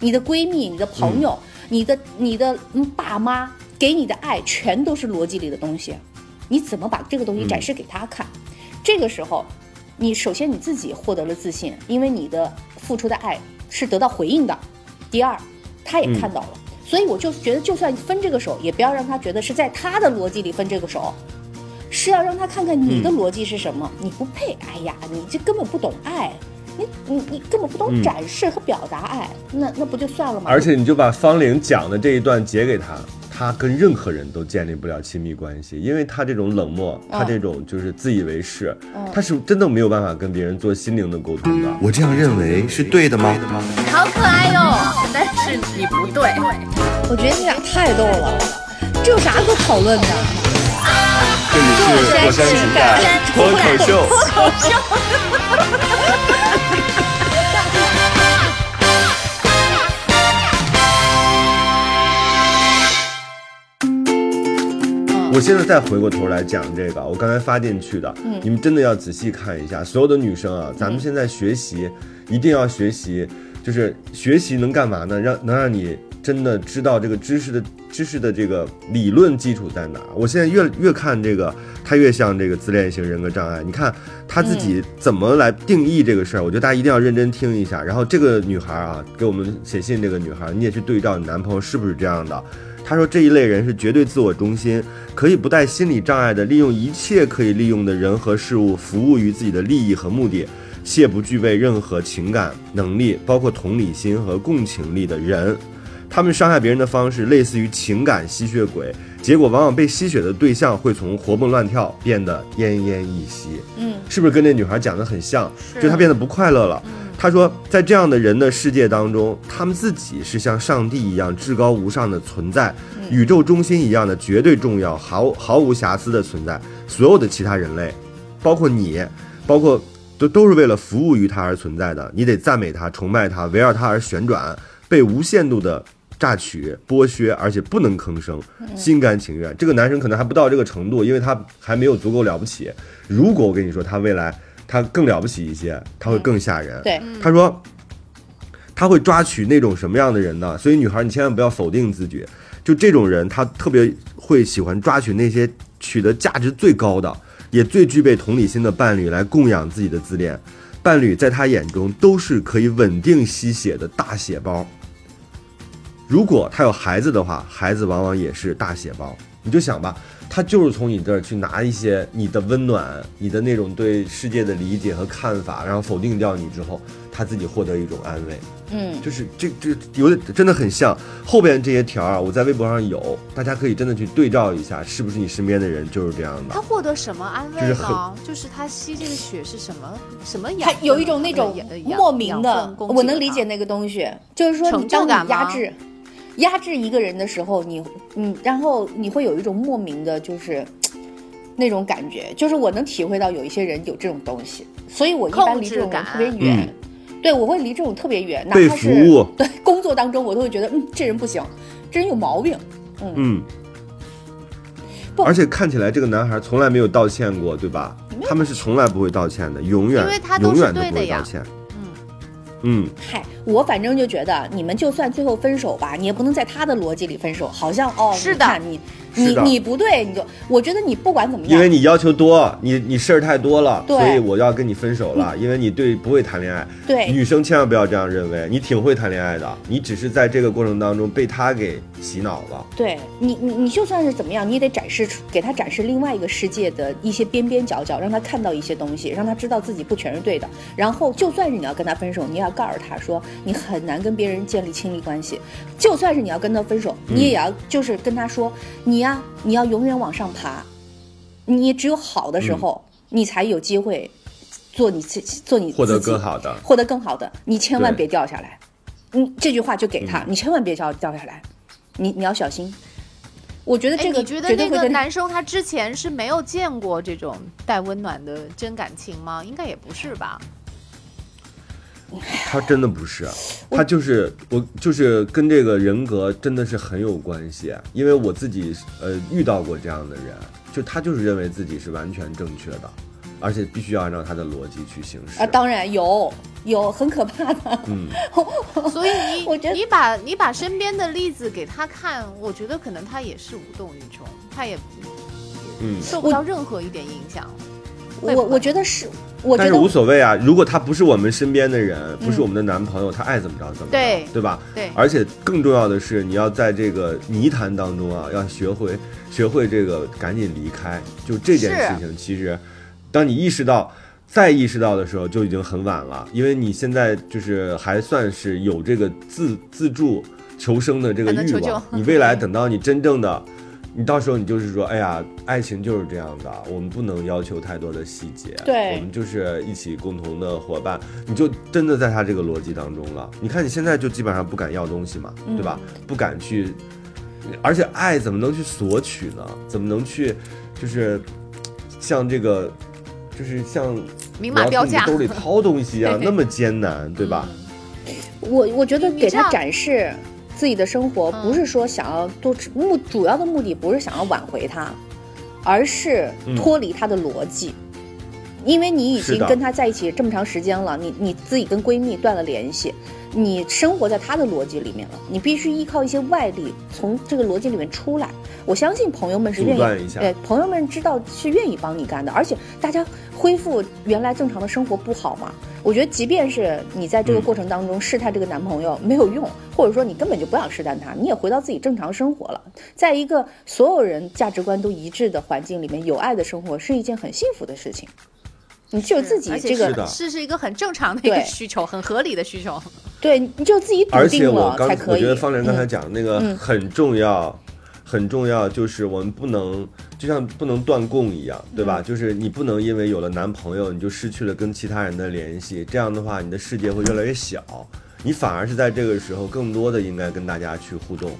你的闺蜜、你的朋友、你的你的嗯爸妈给你的爱，全都是逻辑里的东西。你怎么把这个东西展示给他看？这个时候，你首先你自己获得了自信，因为你的付出的爱是得到回应的。第二，他也看到了，所以我就觉得，就算分这个手，也不要让他觉得是在他的逻辑里分这个手，是要让他看看你的逻辑是什么。你不配，哎呀，你这根本不懂爱，你你你根本不懂嗯展示和表达爱，那那不就算了吗？而且你就把方玲讲的这一段截给他，他跟任何人都建立不了亲密关系，因为他这种冷漠，他这种就是自以为是，他是真的没有办法跟别人做心灵的沟通的。我这样认为是对的吗？好可爱哟、但是你不对。我觉得你俩太逗了，这有啥可讨论的？这里是火山情感脱口秀。我现在再回过头来讲这个，我刚才发进去的，你们真的要仔细看一下。所有的女生啊，咱们现在学习一定要学习，就是学习能干嘛呢？让能让你真的知道这个知识的知识的这个理论基础在哪。我现在越越看这个，他越像这个自恋型人格障碍。你看他自己怎么来定义这个事儿，我觉得大家一定要认真听一下。然后这个女孩啊，给我们写信这个女孩，你也去对照你男朋友是不是这样的。他说这一类人是绝对自我中心，可以不带心理障碍的利用一切可以利用的人和事物服务于自己的利益和目的，且不具备任何情感能力，包括同理心和共情力的人。他们伤害别人的方式类似于情感吸血鬼，结果往往被吸血的对象会从活蹦乱跳变得奄奄一息。嗯，是不是跟那女孩讲的很像？就她变得不快乐了。她说，在这样的人的世界当中，他们自己是像上帝一样至高无上的存在，宇宙中心一样的绝对重要、毫毫无瑕疵的存在。所有的其他人类，包括你，包括都都是为了服务于他而存在的。你得赞美他、崇拜他，围绕他而旋转，被无限度的榨取、剥削，而且不能吭声，心甘情愿。这个男生可能还不到这个程度，因为他还没有足够了不起。如果我跟你说，他未来他更了不起一些，他会更吓人。对，他说他会抓取那种什么样的人呢？所以女孩，你千万不要否定自己。就这种人，他特别会喜欢抓取那些取得价值最高的，也最具备同理心的伴侣来供养自己的自恋。伴侣在他眼中都是可以稳定吸血的大血包。如果他有孩子的话，孩子往往也是大血包。你就想吧，他就是从你这儿去拿一些你的温暖、你的那种对世界的理解和看法，然后否定掉你之后，他自己获得一种安慰。嗯，就是这这有点真的很像后边这些条儿啊，我在微博上有，大家可以真的去对照一下，是不是你身边的人就是这样的他？获得什么安慰就是呢？就是他吸这个血是什么什么养？他有一种那种莫名的我能理解那个东西，就是说你当你压制压制一个人的时候，你嗯，然后你会有一种莫名的，就是那种感觉，就是我能体会到有一些人有这种东西，所以我一般离这种人感特别远。对，我会离这种特别远，哪被服怕是务 *laughs* 对工作当中，我都会觉得，嗯，这人不行，这人有毛病。嗯嗯。而且看起来这个男孩从来没有道歉过，对吧？他们是从来不会道歉的，永远因为他都是永远都对的呀不会道歉。嗯。嗯，嗨，我反正就觉得，你们就算最后分手吧，你也不能在他的逻辑里分手，好像哦，是的你看你你你不对，你就我觉得你不管怎么样，因为你要求多，你你事儿太多了，对所以我要跟你分手了。因为你对不会谈恋爱，对女生千万不要这样认为，你挺会谈恋爱的，你只是在这个过程当中被他给洗脑了。对你你你就算是怎么样，你也得展示出给他展示另外一个世界的一些边边角角，让他看到一些东西，让他知道自己不全是对的。然后就算是你要跟他分手，你也要告诉他说你很难跟别人建立亲密关系。就算是你要跟他分手，你也要就是跟他说你呀，你要永远往上爬，你只有好的时候，你才有机会做你自己做你获得自己更好的获得更好的，你千万别掉下来。你这句话就给他，你千万别掉掉下来，你你要小心。我觉得哎，这个你觉得那绝对会跟个男生他之前是没有见过这种带温暖的真感情吗？应该也不是吧？*laughs* 他真的不是，他就是我，就是跟这个人格真的是很有关系。因为我自己呃遇到过这样的人，就他就是认为自己是完全正确的，而且必须要按照他的逻辑去行事。啊，当然有有很可怕的，嗯，*laughs* 所以你我觉得你把你把身边的例子给他看，我觉得可能他也是无动于衷，他也嗯受不到任何一点影响。我我觉得是，我但是无所谓啊。如果他不是我们身边的人，不是我们的男朋友，他爱怎么着怎么着，对对吧？对而且更重要的是，你要在这个泥潭当中啊，要学会学会这个赶紧离开。就这件事情，其实当你意识到。再意识到的时候就已经很晚了，因为你现在就是还算是有这个自自助求生的这个欲望。你未来等到你真正的，你到时候你就是说，哎呀，爱情就是这样的，我们不能要求太多的细节，对我们就是一起共同的伙伴，你就真的在他这个逻辑当中了。你看你现在就基本上不敢要东西嘛，对吧？不敢去，而且爱怎么能去索取呢？怎么能去，就是像这个，就是像明码标价兜里掏东西一样 *laughs* 那么艰难，对吧？我我觉得给他展示自己的生活，嗯不是说想要做目主要的目的不是想要挽回他，而是嗯脱离他的逻辑。因为你已经跟他在一起这么长时间了，你你自己跟闺蜜断了联系，你生活在他的逻辑里面了，你必须依靠一些外力从这个逻辑里面出来。我相信朋友们是愿意对朋友们知道是愿意帮你干的，而且大家恢复原来正常的生活不好吗？我觉得，即便是你在这个嗯过程当中试探这个男朋友没有用，或者说你根本就不想试探他，你也回到自己正常生活了，在一个所有人价值观都一致的环境里面，有爱的生活是一件很幸福的事情。你只有自己这个是是是一个很正常的一个需求，很合理的需求。*laughs* 对，你就自己笃而且定我刚了才可以。我觉得方莲刚才嗯讲的那个嗯很重要，很重要，就是我们不能就像不能断供一样，对嗯吧？就是你不能因为有了男朋友，你就失去了跟其他人的联系，这样的话，你的世界会越来越小，你反而是在这个时候更多的应该跟大家去互动。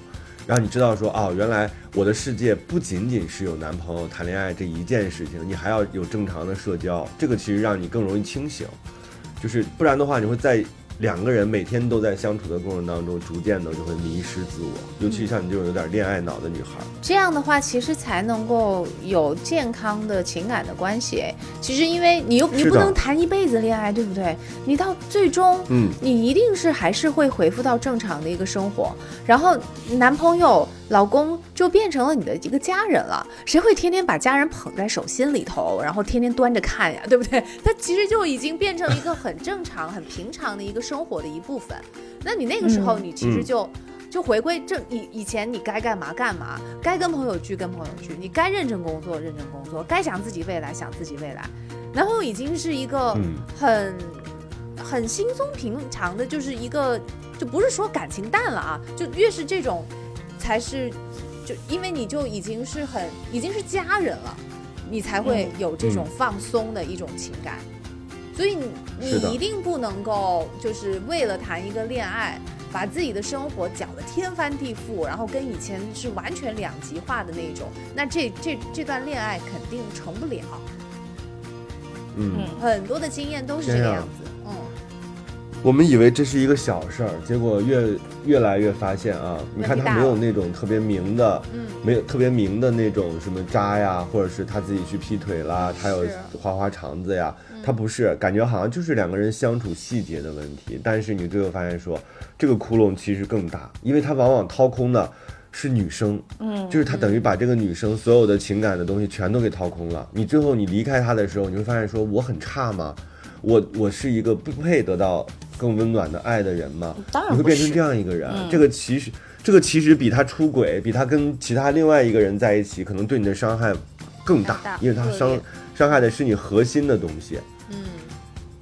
让你知道说哦，原来我的世界不仅仅是有男朋友谈恋爱这一件事情，你还要有正常的社交，这个其实让你更容易清醒。就是不然的话，你会在两个人每天都在相处的过程当中，逐渐的就会迷失自我。尤其像你这种有点恋爱脑的女孩，这样的话，其实才能够有健康的情感的关系。哎，其实因为你又你不能谈一辈子恋爱，对不对？你到最终，嗯，你一定是还是会恢复到正常的一个生活，然后男朋友、老公就变成了你的一个家人了。谁会天天把家人捧在手心里头，然后天天端着看呀，对不对？他其实就已经变成一个很正常、很平常的一个生活的一部分。那你那个时候，你其实嗯就。就回归正以以前你该干嘛干嘛，该跟朋友聚跟朋友聚，你该认真工作认真工作，该想自己未来想自己未来。男朋友已经是一个嗯很、很轻松平常的，就是一个就不是说感情淡了啊，就越是这种才是就因为你就已经是很已经是家人了，你才会有这种放松的一种情感。所以你你一定不能够就是为了谈一个恋爱，把自己的生活搅得天翻地覆，然后跟以前是完全两极化的那种，那这这这段恋爱肯定成不了。嗯，很多的经验都是这个样。样子，嗯，我们以为这是一个小事儿，结果越越来越发现啊，你看他没有那种特别明的，嗯。没有特别明的那种什么渣呀，或者是他自己去劈腿啦，他有花花肠子呀，他不是，感觉好像就是两个人相处细节的问题，但是你最后发现说，这个窟窿其实更大，因为他往往掏空的是女生，嗯，就是他等于把这个女生所有的情感的东西全都给掏空了。你最后你离开他的时候，你会发现说我很差吗？我我是一个不配得到更温暖的爱的人吗？当然你会变成这样一个人。嗯这个其实这个其实比他出轨，比他跟其他另外一个人在一起，可能对你的伤害更大，大因为他伤伤害的是你核心的东西。嗯，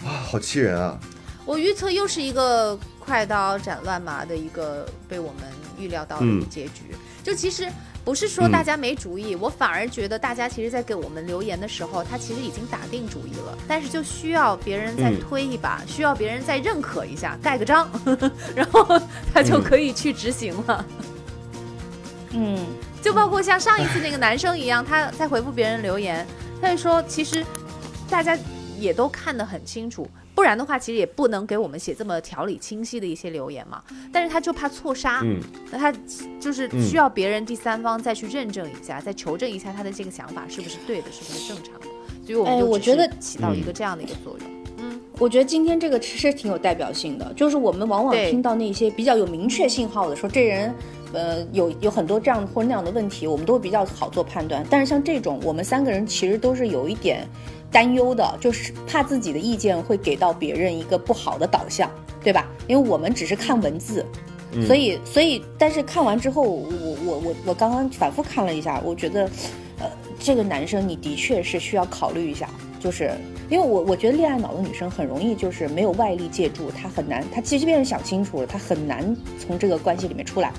啊，好气人啊！我预测又是一个快刀斩乱麻的一个被我们预料到的一个嗯结局。就其实不是说嗯。大家没主意，我反而觉得大家其实在给我们留言的时候，他其实已经打定主意了，但是就需要别人再嗯。推一把，需要别人再认可一下，盖个章，*laughs* 然后 *laughs* 他就嗯。可以去执行了。嗯，就包括像上一次那个男生一样，他在回复别人留言，他就说其实大家也都看得很清楚，不然的话其实也不能给我们写这么条理清晰的一些留言嘛。但是他就怕错杀，嗯，那他就是嗯需要别人第三方再去认证一下，再求证一下他的这个想法是不是对的，是不是正常的。所以我们哎就只我觉得起到一个这样的一个作用。嗯，我觉得今天这个其实挺有代表性的，就是我们往往听到那些比较有明确信号的，说这人，呃，有有很多这样或者那样的问题，我们都会比较好做判断。但是像这种，我们三个人其实都是有一点，担忧的，就是怕自己的意见会给到别人一个不好的导向，对吧？因为我们只是看文字，所以所以，但是看完之后，我我我我刚刚反复看了一下，我觉得，呃，这个男生你的确是需要考虑一下，就是因为我我觉得恋爱脑的女生很容易就是没有外力借助，她很难，她即便是想清楚了，她很难从这个关系里面出来，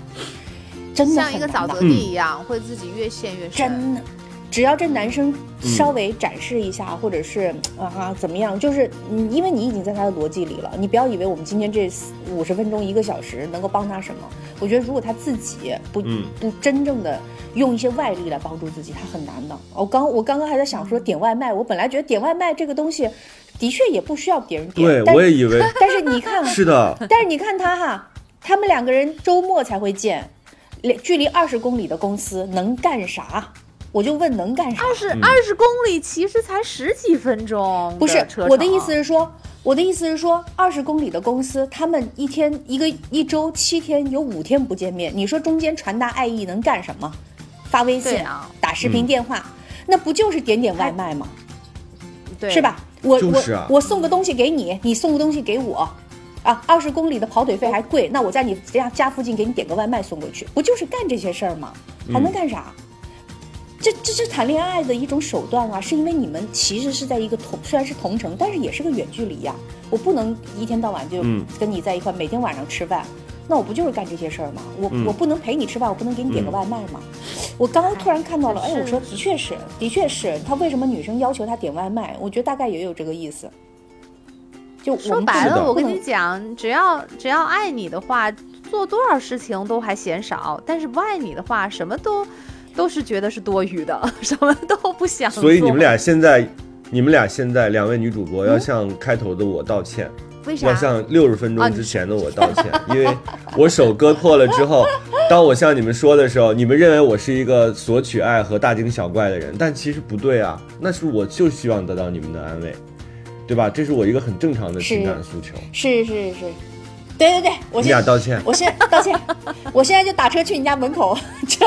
真的像一个很难的沼泽地一样，会自己越陷越深。真的，只要这男生稍微展示一下，或者是啊怎么样，就是嗯，因为你已经在他的逻辑里了，你不要以为我们今天这五十分钟一个小时能够帮他什么。我觉得如果他自己不、嗯不真正的用一些外力来帮助自己，他很难的。我刚我刚刚还在想说点外卖，我本来觉得点外卖这个东西的确也不需要别人点，对，但我也以为 *laughs* 但是你看，*laughs* 是的，但是你看他哈，他们两个人周末才会见，离距离二十公里的公司能干啥？我就问能干啥？二十二十公里其实才十几分钟，不是我的意思是说，我的意思是说，二十公里的公司，他们一天一个一周七天有五天不见面，你说中间传达爱意能干什么？发微信、啊打视频电话，那不就是点点外卖吗？对是？吧？我、就是啊我我送个东西给你，你送个东西给我，啊，二十公里的跑腿费还贵，那我在你家家附近给你点个外卖送过去，不就是干这些事儿吗？还能干啥？这这是谈恋爱的一种手段啊，是因为你们其实是在一个同虽然是同城，但是也是个远距离呀、我不能一天到晚就嗯跟你在一块，每天晚上吃饭。那我不就是干这些事儿吗？我、嗯我不能陪你吃饭，我不能给你点个外卖吗？我刚刚突然看到了，哎，我说的确是，的确是他为什么女生要求他点外卖？我觉得大概也有这个意思。就我说白了，我跟你讲，只要只要爱你的话，做多少事情都还嫌少；但是不爱你的话，什么都都是觉得是多余的，*laughs* 什么都不想做。所以你们俩现在，你们俩现在两位女主播要向开头的我道歉，为啥要？向六十分钟之前的我道歉，*laughs* 因为我手割破了之后，当我向你们说的时候，你们认为我是一个索取爱和大惊小怪的人，但其实不对啊，那是我就希望得到你们的安慰，对吧？这是我一个很正常的情感诉求。是是是，对对对，我你现俩道歉，我先道歉，我现在就打车去你家门口，这，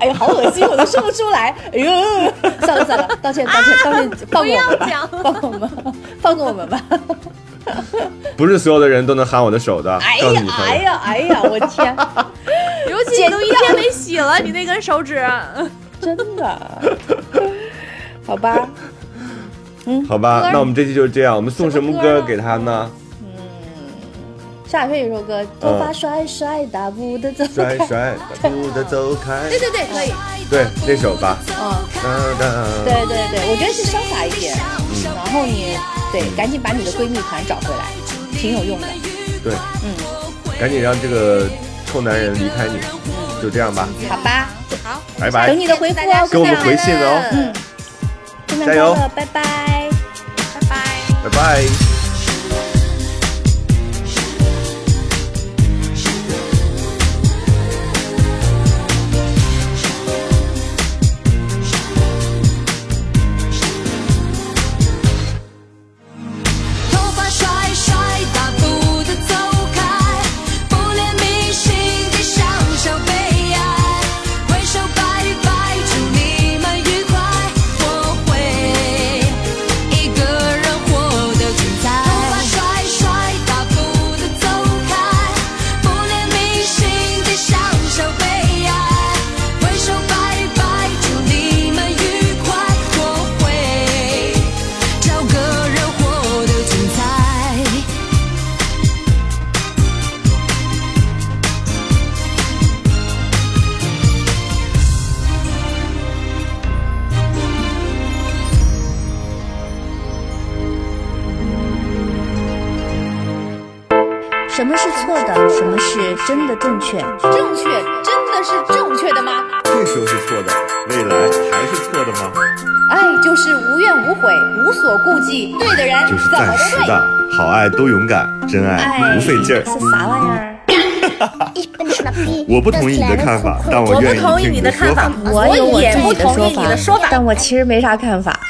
哎呦，好恶心，我都说不出来。哎呦，算了算了，道歉道歉道歉，放过我们吧，放过我们，放过我们吧。*laughs* 不是所有的人都能喊我的手的，哎。呀哎呀哎呀，我天，尤其你都一天没洗了，你那根手指。真的，好吧，嗯好吧，那我们这期就是这样，我们送什么歌给他呢？夏雨有一首歌，头发甩甩，大步的走开。甩甩大步的走开，对对对，可以，对那首吧。嗯。哒哒对对对，我觉得是潇洒一点，嗯然后你对，赶紧把你的闺蜜团找回来，挺有用的。对，嗯，赶紧让这个臭男人离开你，就这样吧，好吧，好拜拜等。你的回复哦，给我们回信哦嗯，加油，拜拜。拜拜。拜拜。真爱不费劲儿。是啥玩意儿？*laughs* 我不同意你的看法，但我愿意听你的说法。我有我也自己的不同意说你的说法但我其实没啥看法。*laughs*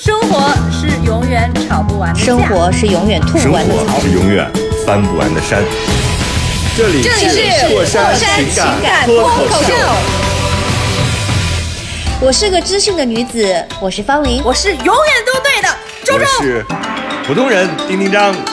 生活是永远吵不完的架生活是永远吐生不完的槽活。是永远翻不完的山。这里是破山情情感脱脱口秀秀。我是个知性的女子，我是方琳。我是永远都对的我是普通人丁丁张。